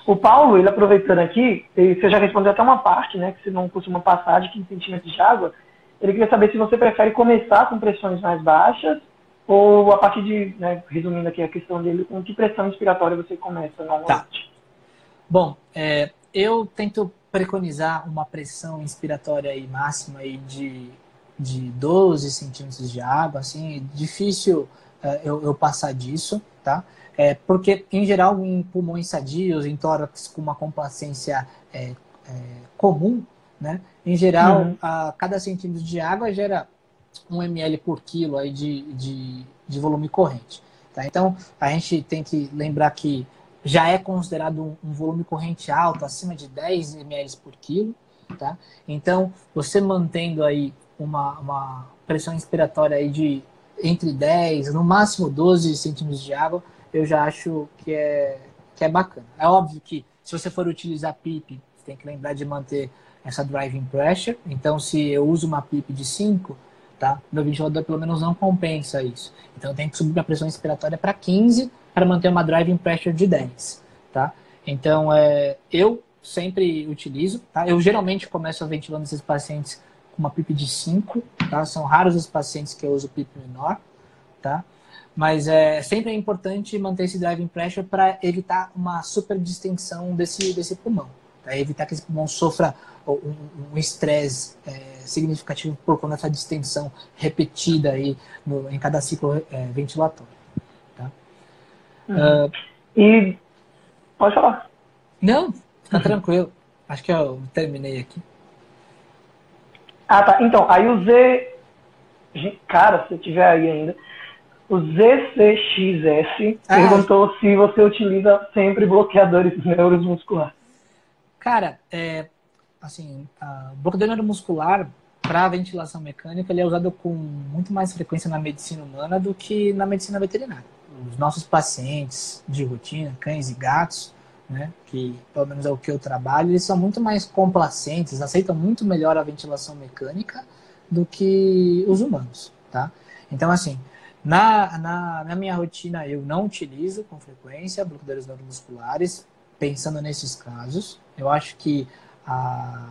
O Paulo, ele aproveitando aqui, você já respondeu até uma parte, né, que você não costuma passar de 15 centímetros de água. Ele queria saber se você prefere começar com pressões mais baixas ou a partir de, né, resumindo aqui a questão dele, com que pressão inspiratória você começa normalmente? Tá. Bom, é, eu tento preconizar uma pressão inspiratória aí máxima aí de, de 12 centímetros de água, assim, é difícil é, eu, eu passar disso, tá? É, porque, em geral, em pulmões sadios, em tórax com uma complacência é, é, comum, né? Em geral, uhum. a cada centímetro de água gera 1 ml por quilo aí de, de, de volume corrente. Tá? Então, a gente tem que lembrar que já é considerado um, um volume corrente alto, acima de 10 ml por quilo. Tá? Então, você mantendo aí uma, uma pressão inspiratória aí de entre 10, no máximo 12 centímetros de água, eu já acho que é, que é bacana. É óbvio que se você for utilizar PIP, tem que lembrar de manter essa driving pressure. Então, se eu uso uma PIP de 5, tá? meu ventilador pelo menos não compensa isso. Então, eu tenho que subir a pressão inspiratória para 15 para manter uma driving pressure de 10. Tá? Então, é, eu sempre utilizo. Tá? Eu geralmente começo a ventilando esses pacientes com uma PIP de 5. Tá? São raros os pacientes que eu uso PIP menor. Tá? Mas é sempre é importante manter esse driving pressure para evitar uma super distensão desse, desse pulmão. Para evitar que esse pulmão sofra um estresse um é, significativo por conta dessa distensão repetida aí no, em cada ciclo é, ventilatório. Tá? Uhum. Uh, e pode falar. Não, fica tranquilo. Acho que eu terminei aqui. Ah, tá. Então, aí o Z. Cara, se tiver aí ainda. O ZCXS ah. perguntou se você utiliza sempre bloqueadores neuromusculares. Cara, é, assim, o bloqueador neuromuscular para ventilação mecânica ele é usado com muito mais frequência na medicina humana do que na medicina veterinária. Os nossos pacientes de rotina, cães e gatos, né, que pelo menos é o que eu trabalho, eles são muito mais complacentes, aceitam muito melhor a ventilação mecânica do que os humanos, tá? Então, assim, na, na, na minha rotina eu não utilizo com frequência bloqueadores neuromusculares, pensando nesses casos. Eu acho que a,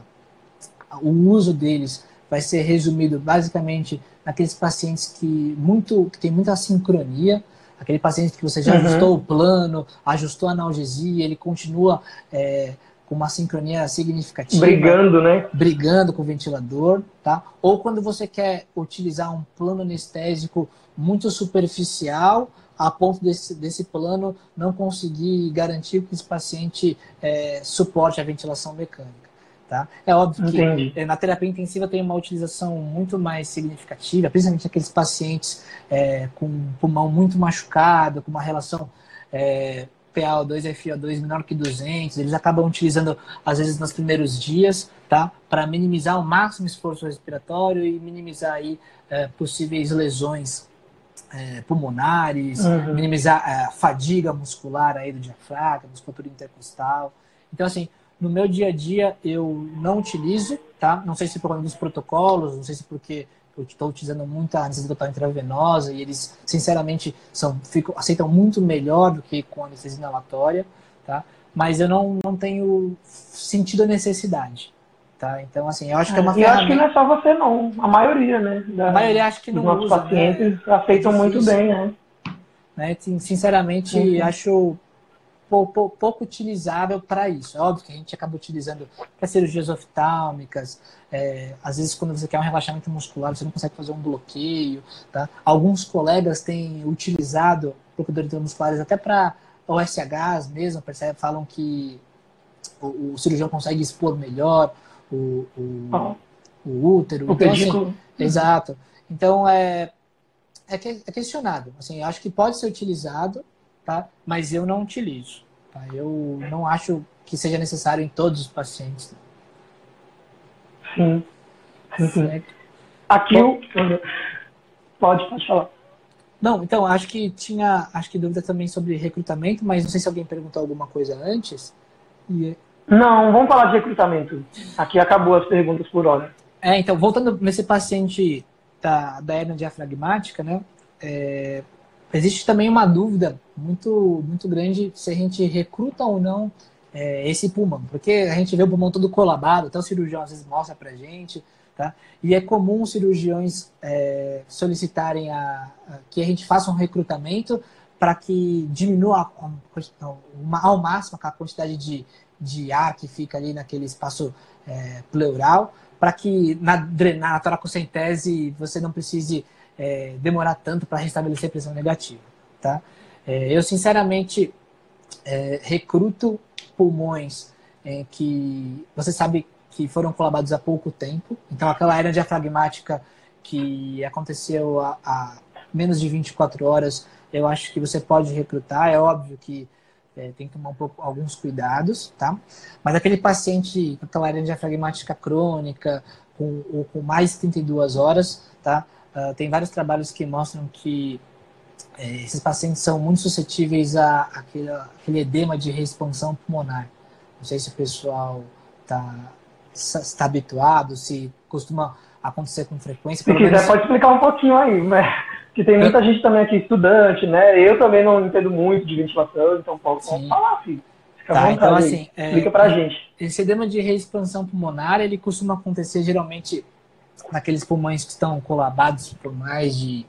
o uso deles vai ser resumido basicamente naqueles pacientes que muito que tem muita sincronia, aquele paciente que você já uhum. ajustou o plano, ajustou a analgesia, ele continua é, com uma sincronia significativa. Brigando, né? Brigando com o ventilador, tá? Ou quando você quer utilizar um plano anestésico muito superficial, a ponto desse, desse plano não conseguir garantir que esse paciente é, suporte a ventilação mecânica. Tá? É óbvio que Entendi. Eh, na terapia intensiva tem uma utilização muito mais significativa, principalmente aqueles pacientes é, com pulmão muito machucado, com uma relação é, PaO2 e FiO2 menor que 200, eles acabam utilizando às vezes nos primeiros dias, tá? Para minimizar o máximo esforço respiratório e minimizar aí é, possíveis lesões é, pulmonares, uhum. minimizar a fadiga muscular aí do diafragma, musculatura intercostal. Então assim, no meu dia a dia eu não utilizo, tá? Não sei se por causa dos protocolos, não sei se porque eu estou utilizando muito a anestesia total intravenosa e eles, sinceramente, são, ficam, aceitam muito melhor do que com a anestesia inalatória, tá? Mas eu não, não tenho sentido a necessidade, tá? Então, assim, eu acho que é uma é, ferramenta... Eu acho que não é só você não, a maioria, né? Da, a maioria acho que não nossos usa, pacientes né? aceitam é muito bem, né? né? Sinceramente, uhum. acho pouco, pouco utilizável para isso. É óbvio que a gente acaba utilizando para cirurgias oftálmicas, é, às vezes quando você quer um relaxamento muscular, você não consegue fazer um bloqueio. Tá? Alguns colegas têm utilizado bloqueadores musculares até para OSHs mesmo, percebe, falam que o, o, cirurgião consegue expor melhor o, o, o útero. O então, assim, Exato. Então, é, é, é questionado. Assim, acho que pode ser utilizado, tá? Mas eu não utilizo. Tá? Eu não acho que seja necessário em todos os pacientes. Sim. Sim. Aqui o... Pode, pode falar. Não, então, acho que tinha acho que dúvida também sobre recrutamento, mas não sei se alguém perguntou alguma coisa antes. E... Não, vamos falar de recrutamento. Aqui acabou as perguntas por hora. É, então, voltando nesse paciente da, da hernia diafragmática, né? É, existe também uma dúvida muito, muito grande se a gente recruta ou não é, esse pulmão, porque a gente vê o pulmão todo colabado, até o cirurgião às vezes mostra pra gente, tá? E é comum cirurgiões é, solicitarem a, a, que a gente faça um recrutamento para que diminua a, ao máximo a quantidade de, de ar que fica ali naquele espaço é, pleural, para que na, drenar, na toracocentese você não precise é, demorar tanto para restabelecer pressão negativa. Tá? É, eu, sinceramente, é, recruto pulmões é, que você sabe que foram colabados há pouco tempo. Então, aquela hernia diafragmática que aconteceu há, há, menos de 24 horas, eu acho que você pode recrutar. É óbvio que é, tem que tomar um pouco, alguns cuidados, tá? Mas aquele paciente com aquela hernia diafragmática crônica, com, ou com mais de 32 horas, tá? Uh, tem vários trabalhos que mostram que é, esses pacientes são muito suscetíveis a, a aquele, aquele, edema de reexpansão pulmonar. Não sei se o pessoal está tá habituado, se costuma acontecer com frequência. Se quiser, menos... pode explicar um pouquinho aí, né? Que tem muita eu... gente também aqui, estudante, né? Eu também não entendo muito de ventilação, então pode falar, filho. Fica tá, então assim, é, explica pra gente. Esse edema de reexpansão pulmonar, ele costuma acontecer geralmente naqueles pulmões que estão colabados por mais de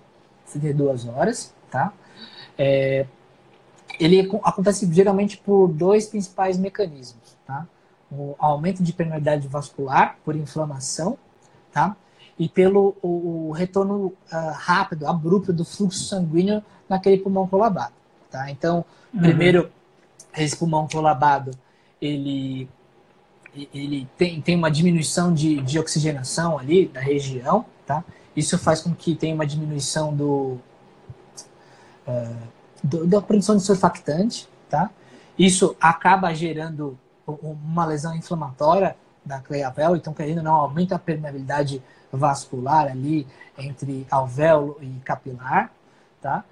72 horas, tá? É, ele acontece geralmente por dois principais mecanismos, tá? O aumento de permeabilidade vascular por inflamação, tá? E pelo o, o retorno uh, rápido, abrupto do fluxo sanguíneo naquele pulmão colabado, tá? Então, uhum. primeiro, esse pulmão colabado, ele ele tem, tem uma diminuição de, de oxigenação ali da região, tá? Isso faz com que tenha uma diminuição do, uh, do da produção de surfactante, tá? Isso acaba gerando uma lesão inflamatória da cleiavel, então querendo não aumenta a permeabilidade vascular ali entre alvéolo e capilar, tá?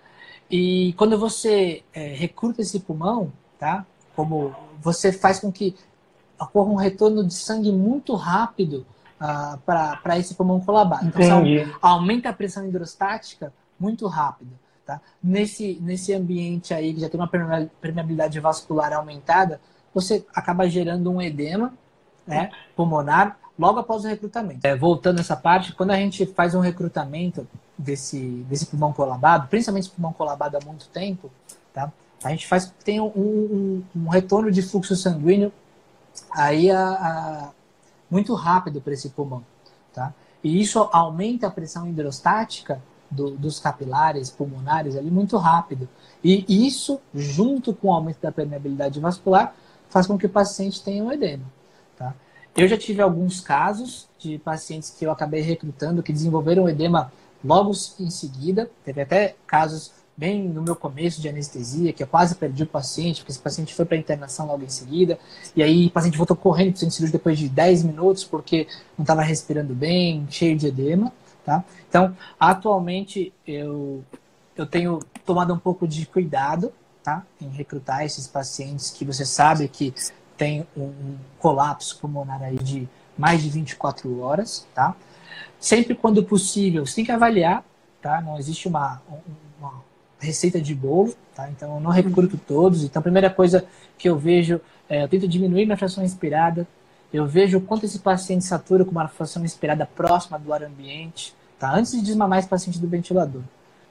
E quando você é, recruta esse pulmão, tá? Como você faz com que ocorra um retorno de sangue muito rápido uh, para esse pulmão colabado. Então, aumenta a pressão hidrostática muito rápido. Tá? Nesse, nesse ambiente aí que já tem uma permeabilidade vascular aumentada, você acaba gerando um edema né, pulmonar logo após o recrutamento. É, voltando nessa parte, quando a gente faz um recrutamento desse, desse pulmão colabado, principalmente pulmão colabado há muito tempo, tá? a gente faz tem um, um, um retorno de fluxo sanguíneo aí a, a muito rápido para esse pulmão. Tá? E isso aumenta a pressão hidrostática do, dos capilares pulmonares ali muito rápido. E isso, junto com o aumento da permeabilidade vascular, faz com que o paciente tenha um edema. Tá? Eu já tive alguns casos de pacientes que eu acabei recrutando que desenvolveram edema logo em seguida. Teve até casos bem no meu começo de anestesia, que eu quase perdi o paciente, porque esse paciente foi para internação logo em seguida, e aí o paciente voltou correndo para o centro cirúrgico depois de 10 minutos, porque não estava respirando bem, cheio de edema, tá? Então, atualmente, eu, eu tenho tomado um pouco de cuidado, tá? Em recrutar esses pacientes que você sabe que tem um colapso pulmonar aí de mais de 24 horas, tá? Sempre quando possível, você tem que avaliar, tá? Não existe uma, uma receita de bolo, tá? Então eu não recruto todos. Então a primeira coisa que eu vejo, é, eu tento diminuir minha fração inspirada. Eu vejo quanto esse paciente satura com uma fração inspirada próxima do ar ambiente, tá? Antes de desmamar esse paciente do ventilador,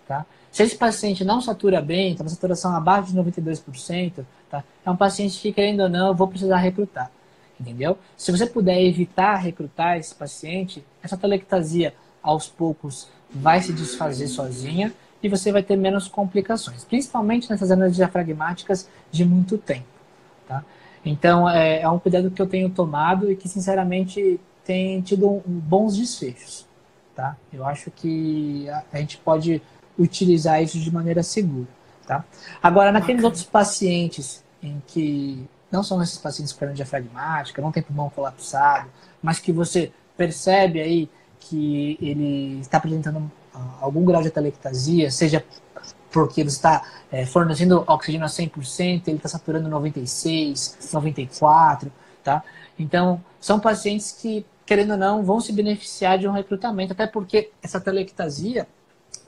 tá? Se esse paciente não satura bem, está uma saturação abaixo de 92%, tá? É um paciente que, querendo ou não, eu vou precisar recrutar. Entendeu? Se você puder evitar recrutar esse paciente, essa telectasia aos poucos vai se desfazer sozinha e você vai ter menos complicações, principalmente nessas análises diafragmáticas de muito tempo. Tá? Então, é, é, um cuidado que eu tenho tomado e que, sinceramente, tem tido um, bons desfechos. Tá? Eu acho que a, a, gente pode utilizar isso de maneira segura. Tá? Agora, naqueles outros pacientes em que não são esses pacientes com hernia diafragmática, não tem pulmão colapsado, mas que você percebe aí que ele está apresentando algum grau de atelectasia, seja porque ele está é, fornecendo oxigênio a 100%, ele está saturando 96, 94, tá? Então, são pacientes que, querendo ou não, vão se beneficiar de um recrutamento, até porque essa telectasia,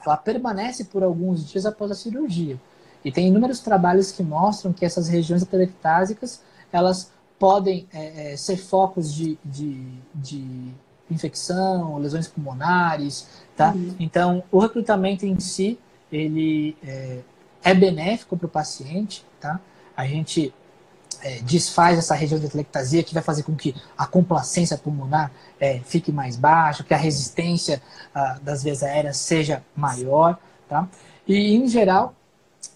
ela permanece por alguns dias após a cirurgia. E tem inúmeros trabalhos que mostram que essas regiões atelectásicas, elas podem é, é, ser focos de, de, de infecção, lesões pulmonares, tá? Uhum. Então, o recrutamento em si, ele é, é benéfico para o paciente, tá? A gente é, desfaz essa região de atelectasia que vai fazer com que a complacência pulmonar é, fique mais baixa, que a resistência ah, das vias aéreas seja maior, tá? E, em geral,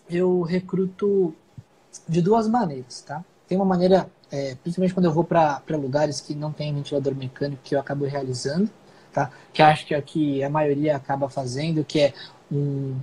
eu recruto de duas maneiras, tá? Tem uma maneira é, principalmente quando eu vou para lugares que não tem ventilador mecânico, que eu acabo realizando, tá? que acho que aqui a maioria acaba fazendo, que é um,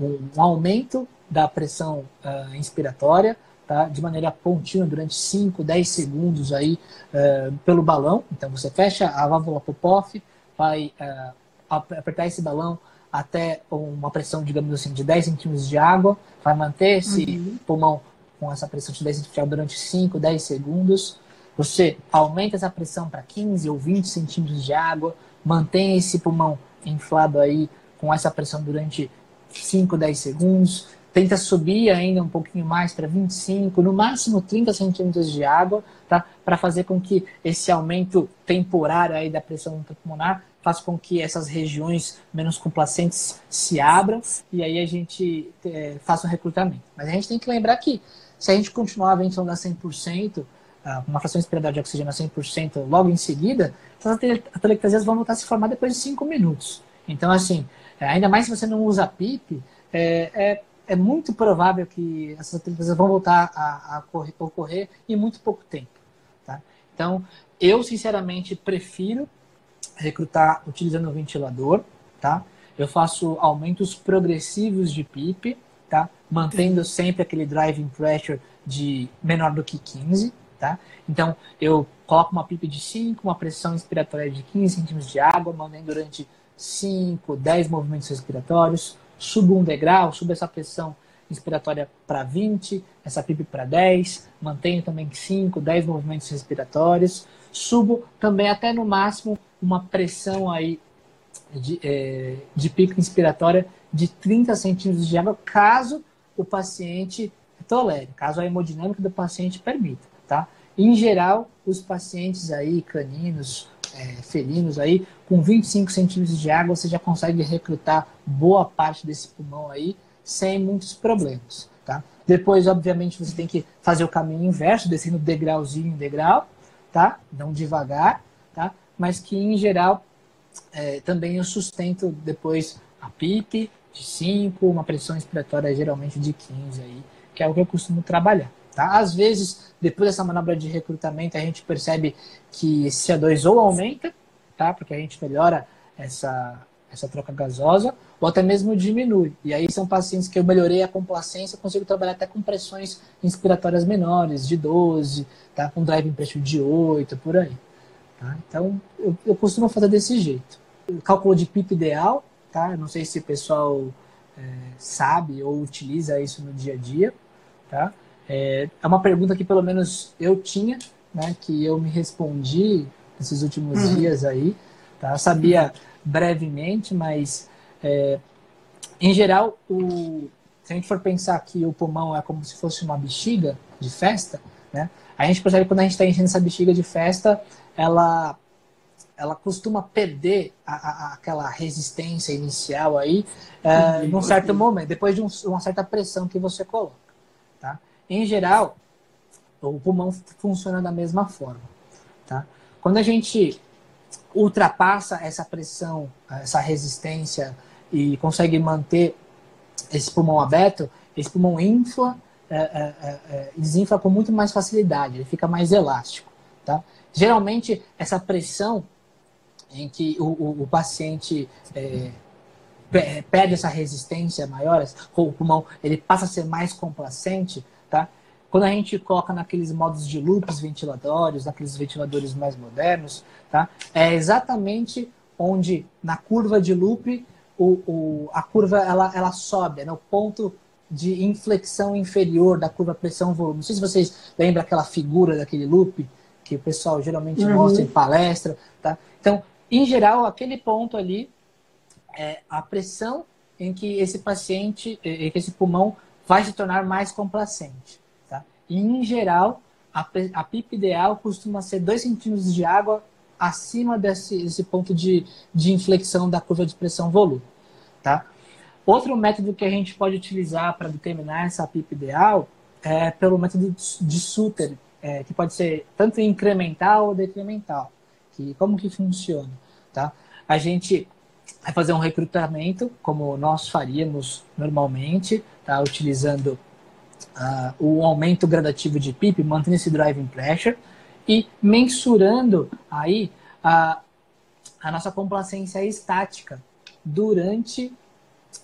um, um aumento da pressão uh, inspiratória, tá? de maneira contínua durante 5, 10 segundos aí, uh, pelo balão. Então você fecha a válvula Popov, vai uh, apertar esse balão até uma pressão, digamos assim, de 10 centímetros de água, vai manter esse uhum. pulmão com essa pressão artificial durante 5, 10 segundos. Você aumenta essa pressão para 15 ou 20 centímetros de água, mantém esse pulmão inflado aí com essa pressão durante 5, 10 segundos. Tenta subir ainda um pouquinho mais para 25, no máximo 30 centímetros de água, tá? para fazer com que esse aumento temporário aí da pressão pulmonar faça com que essas regiões menos complacentes se abram e aí a gente é, faça um recrutamento. Mas a gente tem que lembrar que se a gente continuar ventilando a 100%, uma fração inspirada de oxigênio a 100% logo em seguida, essas atelectasias vão voltar a se formar depois de 5 minutos. Então, assim, é, ainda mais se você não usa PIP, é, é, é muito provável que essas atelectasias vão voltar a, a ocorrer, ocorrer em muito pouco tempo. Tá? Então, eu sinceramente prefiro recrutar utilizando o ventilador, tá? Eu faço aumentos progressivos de PIP, tá? Mantendo sempre aquele driving pressure de menor do que 15, tá? Então, eu coloco uma PIP de 5, uma pressão inspiratória de 15 centímetros de água, mantendo durante 5, 10 movimentos respiratórios, subo um degrau, subo essa pressão inspiratória para 20, essa PIP para 10, mantenho também 5, 10 movimentos respiratórios, subo também até no máximo uma pressão aí de, é, de pico inspiratória de 30 centímetros de água, caso o paciente tolere, caso a hemodinâmica do paciente permita, tá? Em geral, os pacientes aí, caninos, é, felinos aí, com 25 centímetros de água, você já consegue recrutar boa parte desse pulmão aí, sem muitos problemas, tá? Depois, obviamente, você tem que fazer o caminho inverso, descendo degrauzinho em degrau, tá? Não devagar, tá? Mas que, em geral, é, também eu sustento depois a PIP de 5, uma pressão expiratória geralmente de 15 aí, que é o que eu costumo trabalhar. Tá? Às vezes, depois dessa manobra de recrutamento, a gente percebe que esse CO2 ou aumenta, tá? porque a gente melhora essa, essa troca gasosa, ou até mesmo diminui. E aí são pacientes que eu melhorei a complacência, consigo trabalhar até com pressões inspiratórias menores, de 12, tá? com driving pressure de 8, por aí. Tá? Então, eu, eu costumo fazer desse jeito. O cálculo de PIP ideal, tá? não sei se o pessoal é, sabe ou utiliza isso no dia a dia. Tá? É, é uma pergunta que pelo menos eu tinha, né, que eu me respondi nesses últimos uhum. dias aí. Tá? Eu sabia brevemente, mas é, em geral, o, se a gente for pensar que o pulmão é como se fosse uma bexiga de festa, né? A gente percebe que quando a gente está enchendo essa bexiga de festa, ela ela costuma perder a, a, aquela resistência inicial aí é, num certo momento, depois de um, uma certa pressão que você coloca. Tá? Em geral, o pulmão funciona da mesma forma. Tá? Quando a gente ultrapassa essa pressão, essa resistência e consegue manter esse pulmão aberto, esse pulmão infla, desinfla com muito mais facilidade, ele fica mais elástico. Tá? Geralmente, essa pressão em que o, o, o paciente é, perde essa resistência maior, o pulmão ele passa a ser mais complacente, tá? Quando a gente coloca naqueles modos de loops ventilatórios, naqueles ventiladores mais modernos, tá? É exatamente onde na curva de loop o, o, a curva ela, ela sobe, é no ponto de inflexão inferior da curva pressão-volume. Não sei se vocês lembram aquela figura daquele loop que o pessoal geralmente uhum. mostra em palestra, tá? Então, em geral, aquele ponto ali é a pressão em que esse paciente, em que esse pulmão vai se tornar mais complacente, tá? E, em geral, a, a PIP ideal costuma ser 2 centímetros de água acima desse, desse ponto de, de inflexão da curva de pressão-volume, tá? Outro método que a gente pode utilizar para determinar essa PIP ideal é pelo método de Suter, é, que pode ser tanto incremental ou decremental. Que, como que funciona? Tá? A gente vai fazer um recrutamento, como nós faríamos normalmente, tá? utilizando uh, o aumento gradativo de PIP, mantendo esse driving pressure e mensurando aí a, a nossa complacência estática durante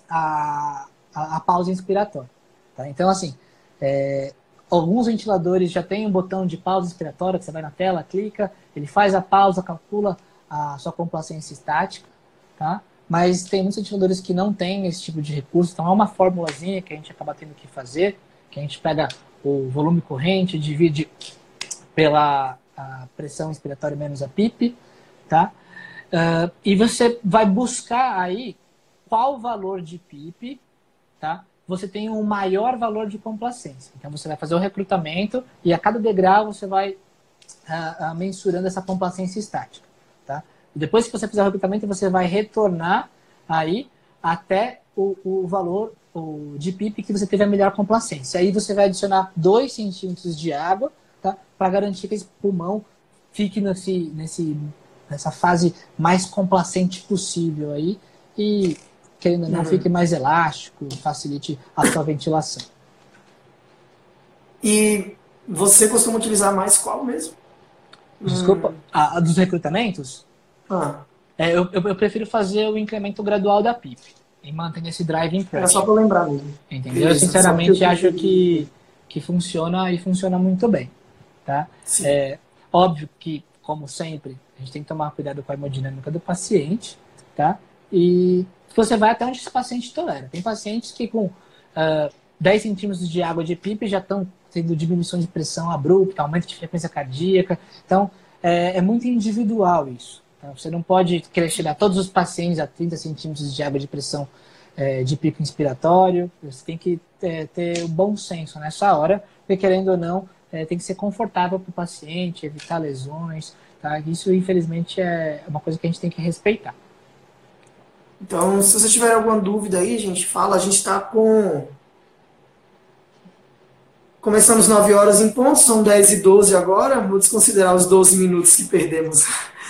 a, a, pausa inspiratória. Tá? Então, assim, é, Alguns ventiladores já têm um botão de pausa inspiratória, que você vai na tela, clica, ele faz a pausa, calcula a sua complacência estática, tá? Mas tem muitos ventiladores que não têm esse tipo de recurso, então é uma formulazinha que a gente acaba tendo que fazer, que a gente pega o volume corrente, divide pela pressão inspiratória menos a PIP, tá? Uh, e você vai buscar aí qual valor de PIP, tá? você tem um maior valor de complacência. Então você vai fazer o recrutamento e a cada degrau você vai uh, uh, mensurando essa complacência estática. Tá? Depois que você fizer o recrutamento, você vai retornar aí até o, o valor o, de PIP que você teve a melhor complacência. Aí você vai adicionar 2 centímetros de água tá? para garantir que esse pulmão fique nesse, nesse, nessa fase mais complacente possível aí. E que ainda não uhum. fique mais elástico, facilite a sua ventilação. E você costuma utilizar mais qual mesmo? Desculpa, hum. a, a, dos recrutamentos? Ah. É, eu, eu, eu, prefiro fazer o incremento gradual da PIP e manter esse drive em Era só para lembrar mesmo. Entendeu? eu sinceramente acho que, que funciona e funciona muito bem. Tá? É, óbvio que, como sempre, a gente tem que tomar cuidado com a hemodinâmica do paciente, tá? E você vai até onde esse paciente tolera. Tem pacientes que com uh, ah, 10 centímetros de água de PIP já estão tendo diminuição de pressão abrupta, aumento de frequência cardíaca. Então, é, é muito individual isso. Tá? Você não pode querer chegar todos os pacientes a 30 centímetros de água de pressão é, de pico inspiratório. Você tem que ter, ter o bom senso nessa hora, porque querendo ou não, é, tem que ser confortável para o paciente, evitar lesões. Tá? Isso, infelizmente, é uma coisa que a gente tem que respeitar. Então, se vocês tiverem alguma dúvida aí, gente, fala. A gente está com. Começamos 9 horas em ponto, são 10 e 12 agora. Vou desconsiderar os 12 minutos que perdemos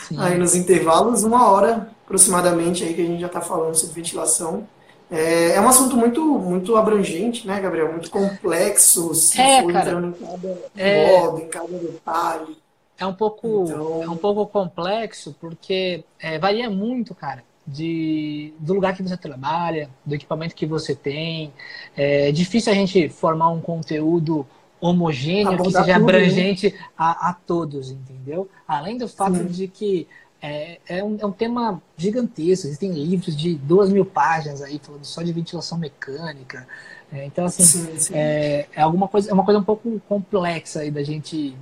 Sim. aí nos intervalos. Uma hora aproximadamente aí que a gente já está falando sobre ventilação. É, é, um assunto muito, muito abrangente, né, Gabriel? Muito complexo. Se é, for cara, entrando em cada é, modo, em cada detalhe. É um pouco, então... é um pouco complexo porque é, varia muito, cara de, do lugar que você trabalha, do equipamento que você tem. É difícil a gente formar um conteúdo homogêneo que seja abrangente a, a, todos, entendeu? Além do fato Sim. de que é, é, um, é um tema gigantesco, existem livros de duas mil páginas aí falando só de ventilação mecânica. É, então, assim, sim, sim. É, é, alguma coisa, é uma coisa um pouco complexa aí da gente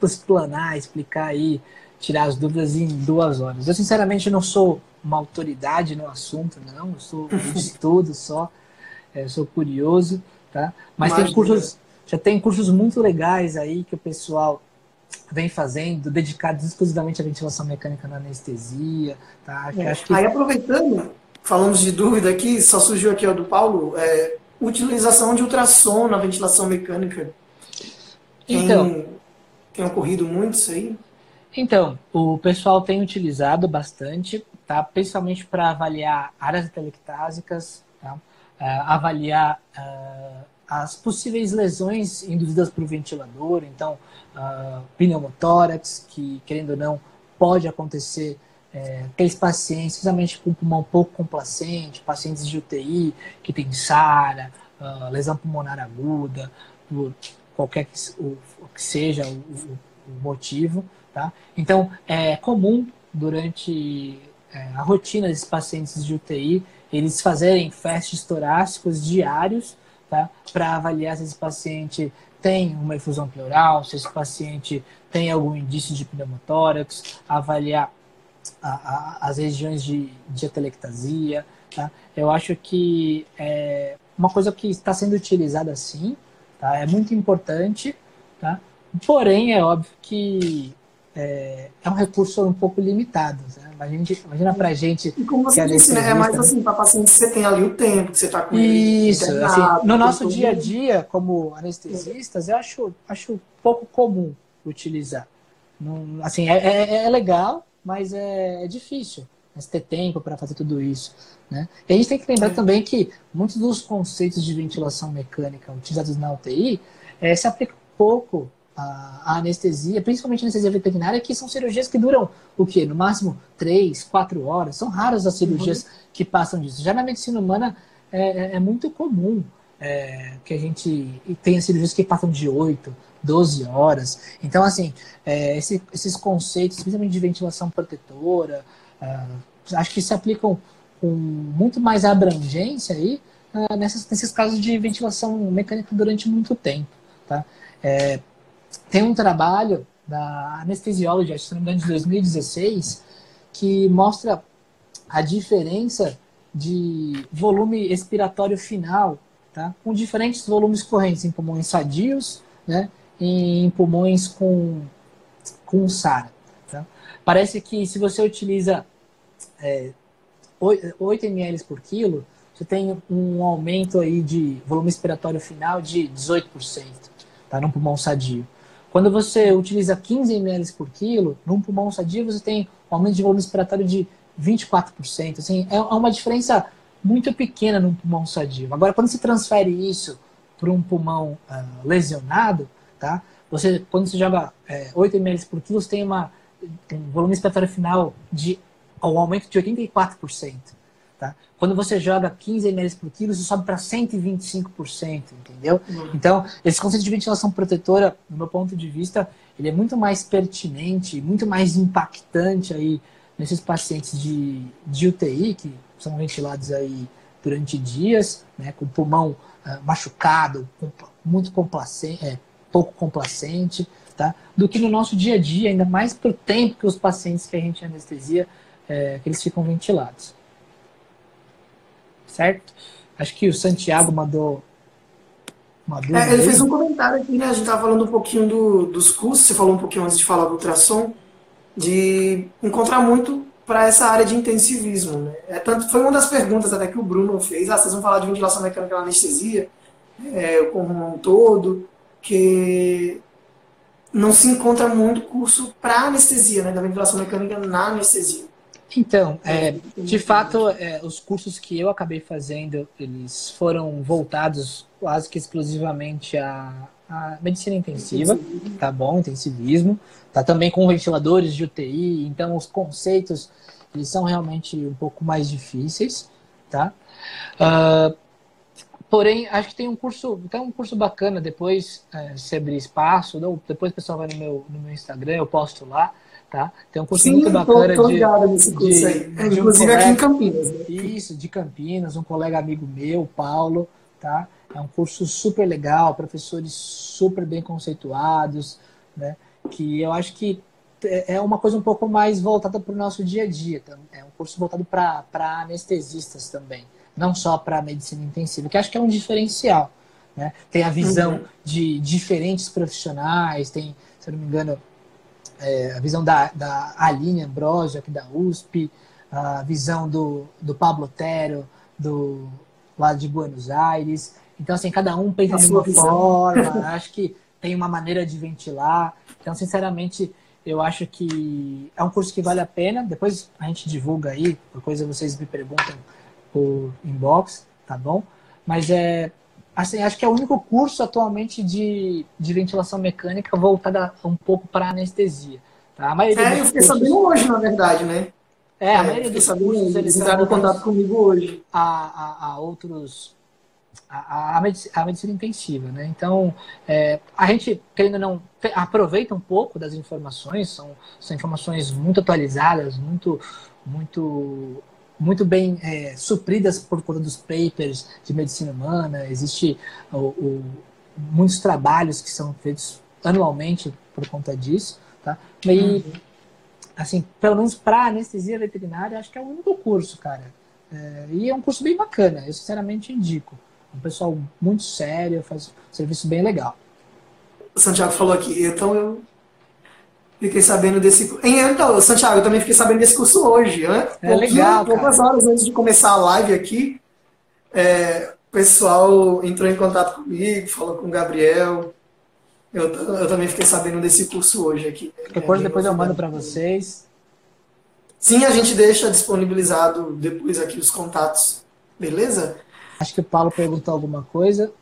explanar, explicar aí, tirar as dúvidas em duas horas. Eu, sinceramente, não sou uma autoridade no assunto, não. Eu sou de estudo só. É, eu sou curioso, tá? Mas Imagina. tem cursos, já tem cursos muito legais aí que o pessoal vem fazendo, dedicados exclusivamente à ventilação mecânica na anestesia, tá? É. Acho que... Aí aproveitando, falamos de dúvida aqui, só surgiu aqui ó, do Paulo, é, utilização de ultrassom na ventilação mecânica. Então, tem, tem ocorrido muito isso aí? Então, o pessoal tem utilizado bastante, tá? principalmente para avaliar áreas atelectásicas, tá? Uh, avaliar uh, as possíveis lesões induzidas por ventilador, então, uh, pneumotórax, que, querendo ou não, pode acontecer é, aqueles pacientes, especialmente com pulmão pouco complacente, pacientes de UTI que tem SARA, uh, lesão pulmonar aguda, por qualquer que, o, que seja o, o motivo. Tá? Então, é comum durante é, a rotina desses pacientes de UTI eles fazerem testes torácicos diários tá? para avaliar se esse paciente tem uma efusão pleural, se esse paciente tem algum indício de pneumotórax, avaliar a, a, as regiões de, de atelectasia. Tá? Eu acho que é uma coisa que está sendo utilizada sim, tá? é muito importante, tá? porém é óbvio que é, é um recurso um pouco limitado. Né? Imagina, imagina pra gente. E como você disse, né? É mais assim, para paciente você tem ali o tempo que você está com Isso, ele assim, no nosso dia a dia, como anestesistas, eu acho, acho pouco comum utilizar. Não, assim, é, é, é legal, mas é, é difícil mas ter tempo para fazer tudo isso. Né? E a gente tem que lembrar é. também que muitos dos conceitos de ventilação mecânica utilizados na UTI é, se aplicam pouco a, anestesia, principalmente a anestesia veterinária, que são cirurgias que duram o quê? No máximo três, quatro horas. São raras as cirurgias uhum. que passam disso. Já na medicina humana é, é, é muito comum é, que a gente tenha cirurgias que passam de 8, 12 horas. Então, assim, é, esse, esses conceitos, principalmente de ventilação protetora, é, acho que se aplicam com muito mais abrangência aí uh, nessas, nesses casos de ventilação mecânica durante muito tempo. Tá? Tem um trabalho da não me engano, de 2016, que mostra a diferença de volume expiratório final, tá? com diferentes volumes correntes em pulmões sadios né? em pulmões com, com SARA. Tá? Parece que se você utiliza é, 8 ml por quilo, você tem um aumento aí de volume expiratório final de 18%, tá? num pulmão sadio. Quando você utiliza 15 ml por quilo, num pulmão sadio você tem um aumento de volume respiratório de 24%. Assim, é, é uma diferença muito pequena num pulmão sadio. Agora, quando se transfere isso para um pulmão uh, lesionado, tá? você, quando você joga é, 8 ml por quilo, você tem uma, um volume expiratório final de um aumento de 84%. Tá? Quando você joga 15 ml por quilo, isso sobe para 125%, entendeu? Uhum. Então, esse conceito de ventilação protetora, do meu ponto de vista, ele é muito mais pertinente, muito mais impactante aí nesses pacientes de, de UTI, que são ventilados aí durante dias, né, com o pulmão uh, machucado, muito complacente, é, pouco complacente, tá? do que no nosso dia a dia, ainda mais para o tempo que os pacientes que a gente anestesia, é, que eles ficam ventilados certo? Acho que o Santiago mandou uma dúvida. É, ele fez um comentário aqui, né? A gente estava falando um pouquinho do, dos cursos, você falou um pouquinho antes de falar do ultrassom, de encontrar muito para essa área de intensivismo. Né? É, tanto, foi uma das perguntas até que o Bruno fez, ah, vocês vão falar de ventilação mecânica na anestesia, é, como um todo, que não se encontra muito curso para anestesia, né, da ventilação mecânica na anestesia. Então, é, de fato, é, os cursos que eu acabei fazendo, eles foram voltados quase que exclusivamente à, à medicina intensiva, tá bom? Intensivismo, tá também com ventiladores de UTI, então os conceitos, eles são realmente um pouco mais difíceis, tá? Uh, porém, acho que tem um curso, tem um curso bacana, depois, é, se abrir espaço, depois o pessoal vai no meu, no meu Instagram, eu posto lá, Tá? Tem um curso Sim, muito bacana tô, tô de, nesse curso de, aí. De Inclusive um colega, aqui em Campinas. Né? Isso, de Campinas, um colega amigo meu, Paulo, tá? É um curso super legal, professores super bem conceituados, né? Que eu acho que é, é uma coisa um pouco mais voltada para o nosso dia a dia. Então, é um curso voltado para anestesistas também, não só para medicina intensiva, que acho que é um diferencial. Né? Tem a visão uhum. de diferentes profissionais, tem, se eu não me engano, é, a visão da, da Aline Ambrosio, aqui da USP, a visão do, do Pablo Otero, do lado de Buenos Aires. Então, assim, cada um pensa de uma forma, acho que tem uma maneira de ventilar. Então, sinceramente, eu acho que é um curso que vale a pena. Depois a gente divulga aí, por coisa vocês me perguntam por inbox, tá bom? Mas é, assim, acho que é o único curso atualmente de, de ventilação mecânica voltada um pouco para anestesia. Tá? A é, eu fiquei cursos... sabendo hoje, na verdade, né? É, a é, maioria dos sabendo, cursos eles entraram em contato comigo hoje. A, a, a outros. A, a, medicina, a, medicina, intensiva, né? Então, é, a gente, querendo não, aproveita um pouco das informações, são, são informações muito atualizadas, muito, muito muito bem é, supridas por conta dos papers de medicina humana. Existe o, o, muitos trabalhos que são feitos anualmente por conta disso, tá? E uhum. assim, pelo menos para anestesia veterinária, acho que é o único curso, cara. É, e é um curso bem bacana. Eu sinceramente indico. Um pessoal muito sério, faz um serviço bem legal. O Santiago falou aqui, então eu Fiquei sabendo desse. Então, Santiago, eu também fiquei sabendo desse curso hoje. Né? É legal. Poucas horas antes de começar a live aqui, é, o pessoal entrou em contato comigo, falou com o Gabriel. Eu, eu também fiquei sabendo desse curso hoje aqui. Depois, é, depois eu mando para vocês. Sim, a gente deixa disponibilizado depois aqui os contatos. Beleza? Acho que o Paulo perguntou alguma coisa.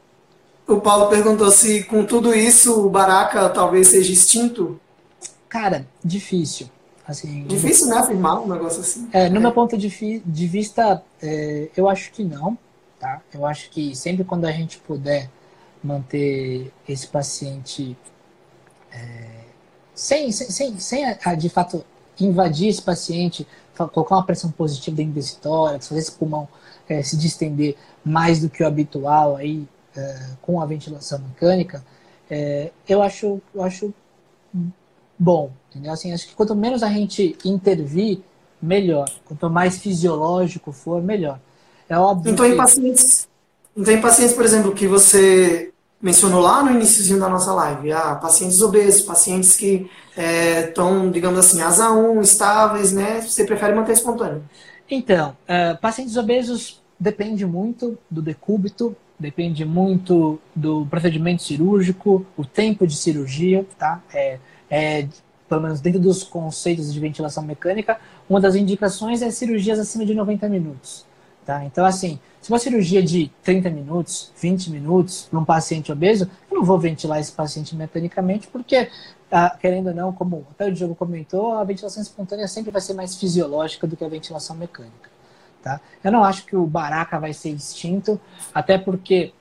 O Paulo perguntou se com tudo isso o Baraka talvez seja extinto. Cara, difícil. Assim, difícil, né? Afirmar um negócio assim. É, no é. meu ponto de, de vista, é, eu acho que não. Tá? Eu acho que sempre quando a gente puder manter esse paciente é, sem, sem, sem, sem a, de fato invadir esse paciente, colocar uma pressão positiva dentro desse tórax, fazer esse pulmão é, se distender mais do que o habitual aí é, com a ventilação mecânica, é, eu acho, eu acho bom. Entendeu? Assim, acho que quanto menos a gente intervir, melhor. Quanto mais fisiológico for, melhor. É óbvio. Então, que... em pacientes, então, em pacientes, por exemplo, que você mencionou lá no início da nossa live, ah, pacientes obesos, pacientes que estão, é, digamos assim, asa 1, estáveis, né? Você prefere manter espontâneo? Então, uh, pacientes obesos depende muito do decúbito, depende muito do procedimento cirúrgico, o tempo de cirurgia, tá? É, é, pelo menos dentro dos conceitos de ventilação mecânica, uma das indicações é cirurgias acima de 90 minutos. Tá? Então, assim, se uma cirurgia de 30 minutos, 20 minutos para um paciente obeso, eu não vou ventilar esse paciente mecanicamente, porque, ah, querendo ou não, como até o Diogo comentou, a ventilação espontânea sempre vai ser mais fisiológica do que a ventilação mecânica. Tá? Eu não acho que o baraca vai ser extinto, até porque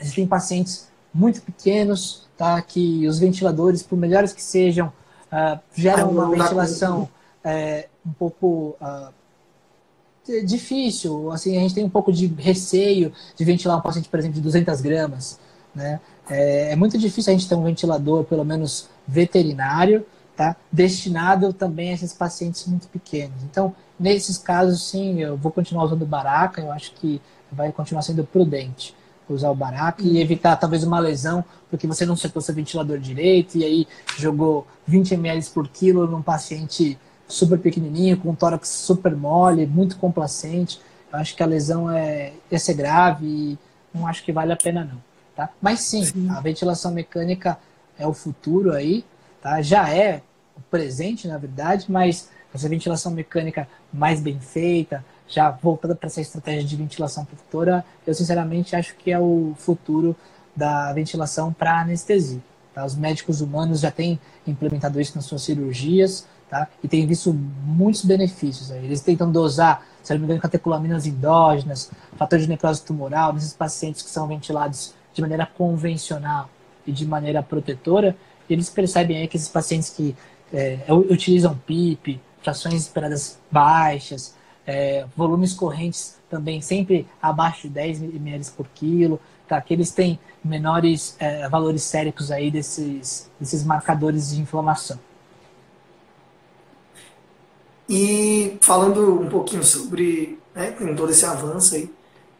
existem pacientes muito pequenos, tá? que os ventiladores, por melhores que sejam, uh, geram uma ventilação é, um pouco uh, difícil. Assim, a gente tem um pouco de receio de ventilar um paciente, por exemplo, de 200 gramas. Né? É, é muito difícil a gente ter um ventilador, pelo menos veterinário, tá? destinado também a esses pacientes muito pequenos. Então, nesses casos, sim, eu vou continuar usando baraca, eu acho que vai continuar sendo prudente usar o baraca e evitar talvez uma lesão, porque você não setou seu ventilador direito e aí jogou 20 ml por quilo num paciente super pequenininho, com um tórax super mole, muito complacente. Eu acho que a lesão é, ia ser grave e não acho que vale a pena não. Tá? Mas sim, sim, a ventilação mecânica é o futuro aí, tá? já é o presente, na verdade, mas essa ventilação mecânica mais bem feita, já voltada para essa estratégia de ventilação protetora, eu sinceramente acho que é o futuro da ventilação para anestesia. Tá? Os médicos humanos já têm implementado isso nas suas cirurgias, tá? E tem visto muitos benefícios. Aí. Eles tentam dosar, se não me engano, catecolaminas endógenas, fator de necrose tumoral, nesses pacientes que são ventilados de maneira convencional e de maneira protetora, e eles percebem aí que esses pacientes que é, utilizam PIP, frações esperadas baixas, é, volumes correntes também sempre abaixo de 10 ml por quilo, tá? que eles têm menores é, valores séricos aí desses, desses marcadores de inflamação. E falando um pouquinho sobre né, todo esse avanço aí,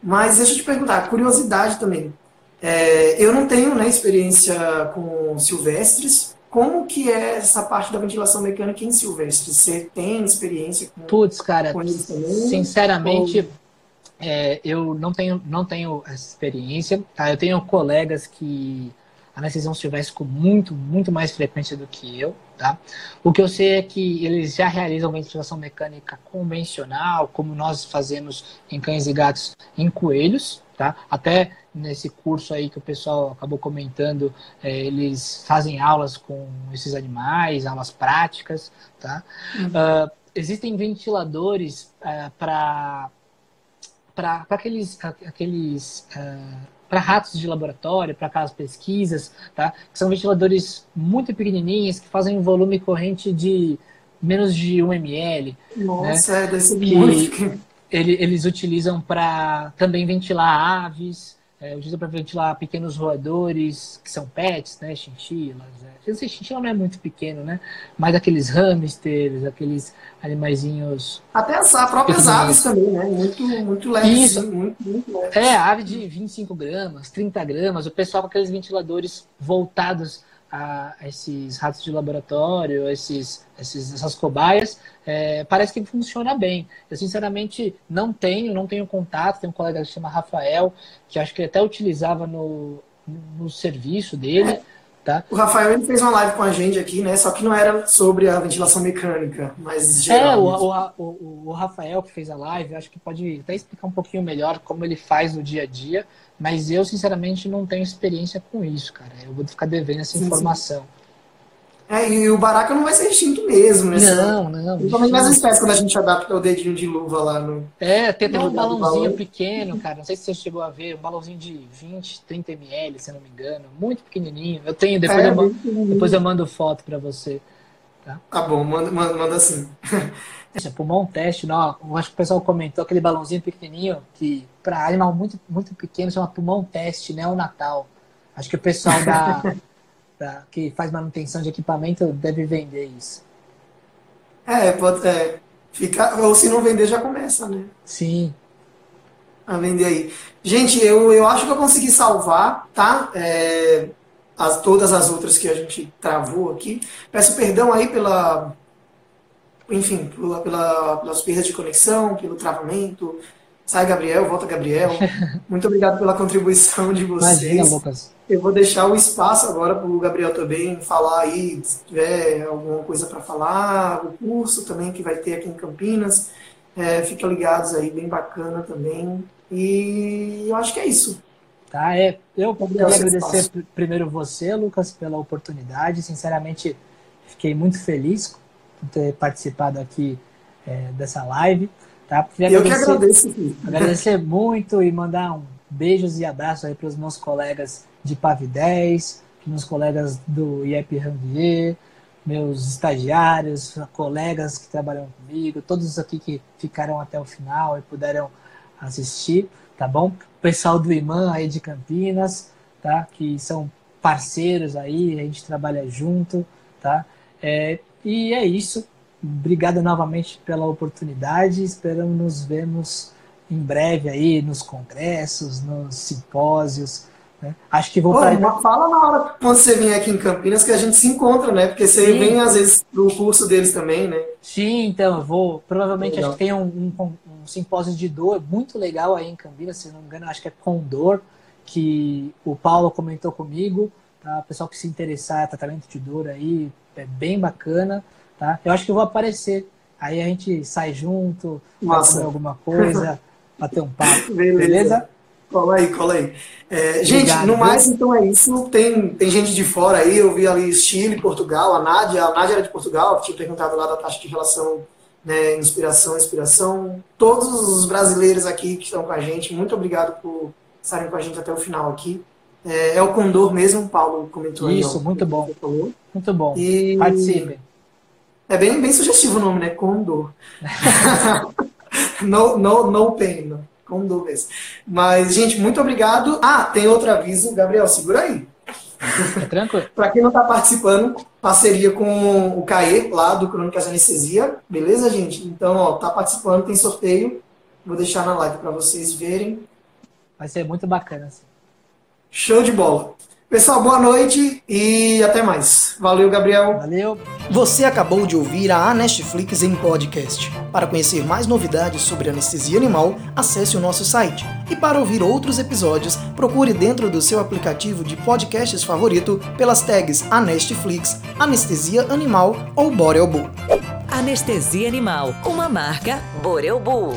mas deixa eu te perguntar, curiosidade também. É, eu não tenho né, experiência com silvestres. Como que é essa parte da ventilação mecânica em silvestres? Você tem experiência com Putz, cara, com eles também? sinceramente, Ou... é, eu não tenho, não tenho essa experiência. Tá? Eu tenho colegas que anestesiam silvestre com muito, muito mais frequência do que eu. Tá? O que eu sei é que eles já realizam ventilação mecânica convencional, como nós fazemos em cães e gatos em coelhos. Tá? Até nesse curso aí que o pessoal acabou comentando, é, eles fazem aulas com esses animais, aulas práticas. Tá? Uhum. Uh, existem ventiladores uh, para para aqueles, aqueles uh, para ratos de laboratório, para aquelas pesquisas, tá? Que são ventiladores muito pequenininhos que fazem um volume corrente de menos de 1 ml. Nossa, né? é, ser muito. Ele, eles utilizam para também ventilar aves, é, utilizam para ventilar pequenos roedores, que são pets, né? Chinchilas. É. Não sei, chinchila não é muito pequeno, né? Mas aqueles hamsters, aqueles animaizinhos. Até as próprias aves também, né? Muito, muito leves. Isso. Muito, muito leves. É, ave de 25 gramas, 30 gramas. O pessoal com aqueles ventiladores voltados a esses ratos de laboratório, esses, esses essas cobaias, é, parece que funciona bem. Eu sinceramente não tenho, não tenho contato. Tem um colega que se chama Rafael, que acho que até utilizava no, no serviço dele. Tá? O Rafael ele fez uma live com a gente aqui, né? Só que não era sobre a ventilação mecânica, mas geral. É, o, o, o, Rafael que fez a live, acho que pode até explicar um pouquinho melhor como ele faz no dia a dia, mas eu, sinceramente, não tenho experiência com isso, cara. Eu vou ficar devendo essa sim, informação. Sim. É, e o baraca não vai ser extinto mesmo, né? Não, não. Principalmente nas espécies, quando a gente adapta o dedinho de luva lá no. É, tem até um balãozinho pequeno, cara. Não sei se você chegou a ver, um balãozinho de 20, 30 ml, se não me engano. Muito pequenininho. Eu tenho, depois, é, eu, mando, depois eu mando foto pra você. Tá, tá bom, manda, manda, manda assim. Pulmão teste, não. Eu acho que o pessoal comentou aquele balãozinho pequenininho que para animal muito, muito pequeno chama pulmão teste, né? O Natal. Acho que o pessoal da. pra, que faz manutenção de equipamento deve vender isso. É, pode é, ficar, ou se não vender já começa, né? Sim. A vender aí. Gente, eu, eu acho que eu consegui salvar, tá? É, as, todas as outras que a gente travou aqui. Peço perdão aí pela, enfim, pela, pela, pelas perdas de conexão, pelo travamento. Sai Gabriel, volta Gabriel. Muito obrigado pela contribuição de vocês. Imagina, Lucas. Eu vou deixar o espaço agora para o Gabriel também falar aí, se tiver alguma coisa para falar, o curso também que vai ter aqui em Campinas. É, fica ligados aí, bem bacana também. E eu acho que é isso. Tá, é, eu queria agradecer primeiro você, Lucas, pela oportunidade. Sinceramente, fiquei muito feliz por ter participado aqui é, dessa live. Tá? eu que agradeço. Agradecer muito e mandar um beijos e abraços aí para os meus colegas de PAV 10, meus colegas do IEP Ranvier, meus estagiários, colegas que trabalham comigo, todos aqui que ficaram até o final e puderam assistir, tá bom? O pessoal do IMAN aí de Campinas, tá? Que são parceiros aí, a gente trabalha junto, tá? É, e é isso. Obrigado novamente pela oportunidade. Esperamos nos vemos em breve aí nos congressos, nos simpósios, né? Acho que vou para. Fala na hora quando você vier aqui em Campinas que a gente se encontra, né? Porque você Sim. vem às vezes do curso deles também, né? Sim, então eu vou. Provavelmente legal. acho que tem um, um, um, simpósio de dor muito legal aí em Campinas, se não me engano, acho que é com dor, que o Paulo comentou comigo. Tá? O pessoal que se interessar, tratamento de dor aí, é bem bacana. Tá? Eu acho que eu vou aparecer. Aí a gente sai junto, fazer alguma coisa, bater um papo. Beleza? beleza? Cola aí, cola aí. É, gente, Obrigado, no mais, então é isso. Tem, tem gente de fora aí, eu vi ali Chile, Portugal, a Nádia, a Nádia era de Portugal, tinha perguntado lá da taxa de relação né, inspiração, inspiração. Todos os brasileiros aqui que estão com a gente, muito obrigado por estarem com a gente até o final aqui. É, é o Condor mesmo, o Paulo comentou Isso, aí. Isso, muito bom. Muito bom. E... Participem. É bem, bem sugestivo o nome, né? Condor. no, no, no pain. Não com dúvidas. Mas, gente, muito obrigado. Ah, tem outro aviso. Gabriel, segura aí. É tranquilo. Para quem não está participando, parceria com o CAE, lá do Crônicas Anestesia. Beleza, gente? Então, ó, tá participando, tem sorteio. Vou deixar na live para vocês verem. Vai ser muito bacana. Assim. Show de bola. Pessoal, boa noite e até mais. Valeu, Gabriel. Valeu. Você acabou de ouvir a Anestflix em podcast. Para conhecer mais novidades sobre anestesia animal, acesse o nosso site. E para ouvir outros episódios, procure dentro do seu aplicativo de podcasts favorito pelas tags Anestflix, Anestesia Animal ou Borel Bull. Anestesia Animal, uma marca Borel Bull.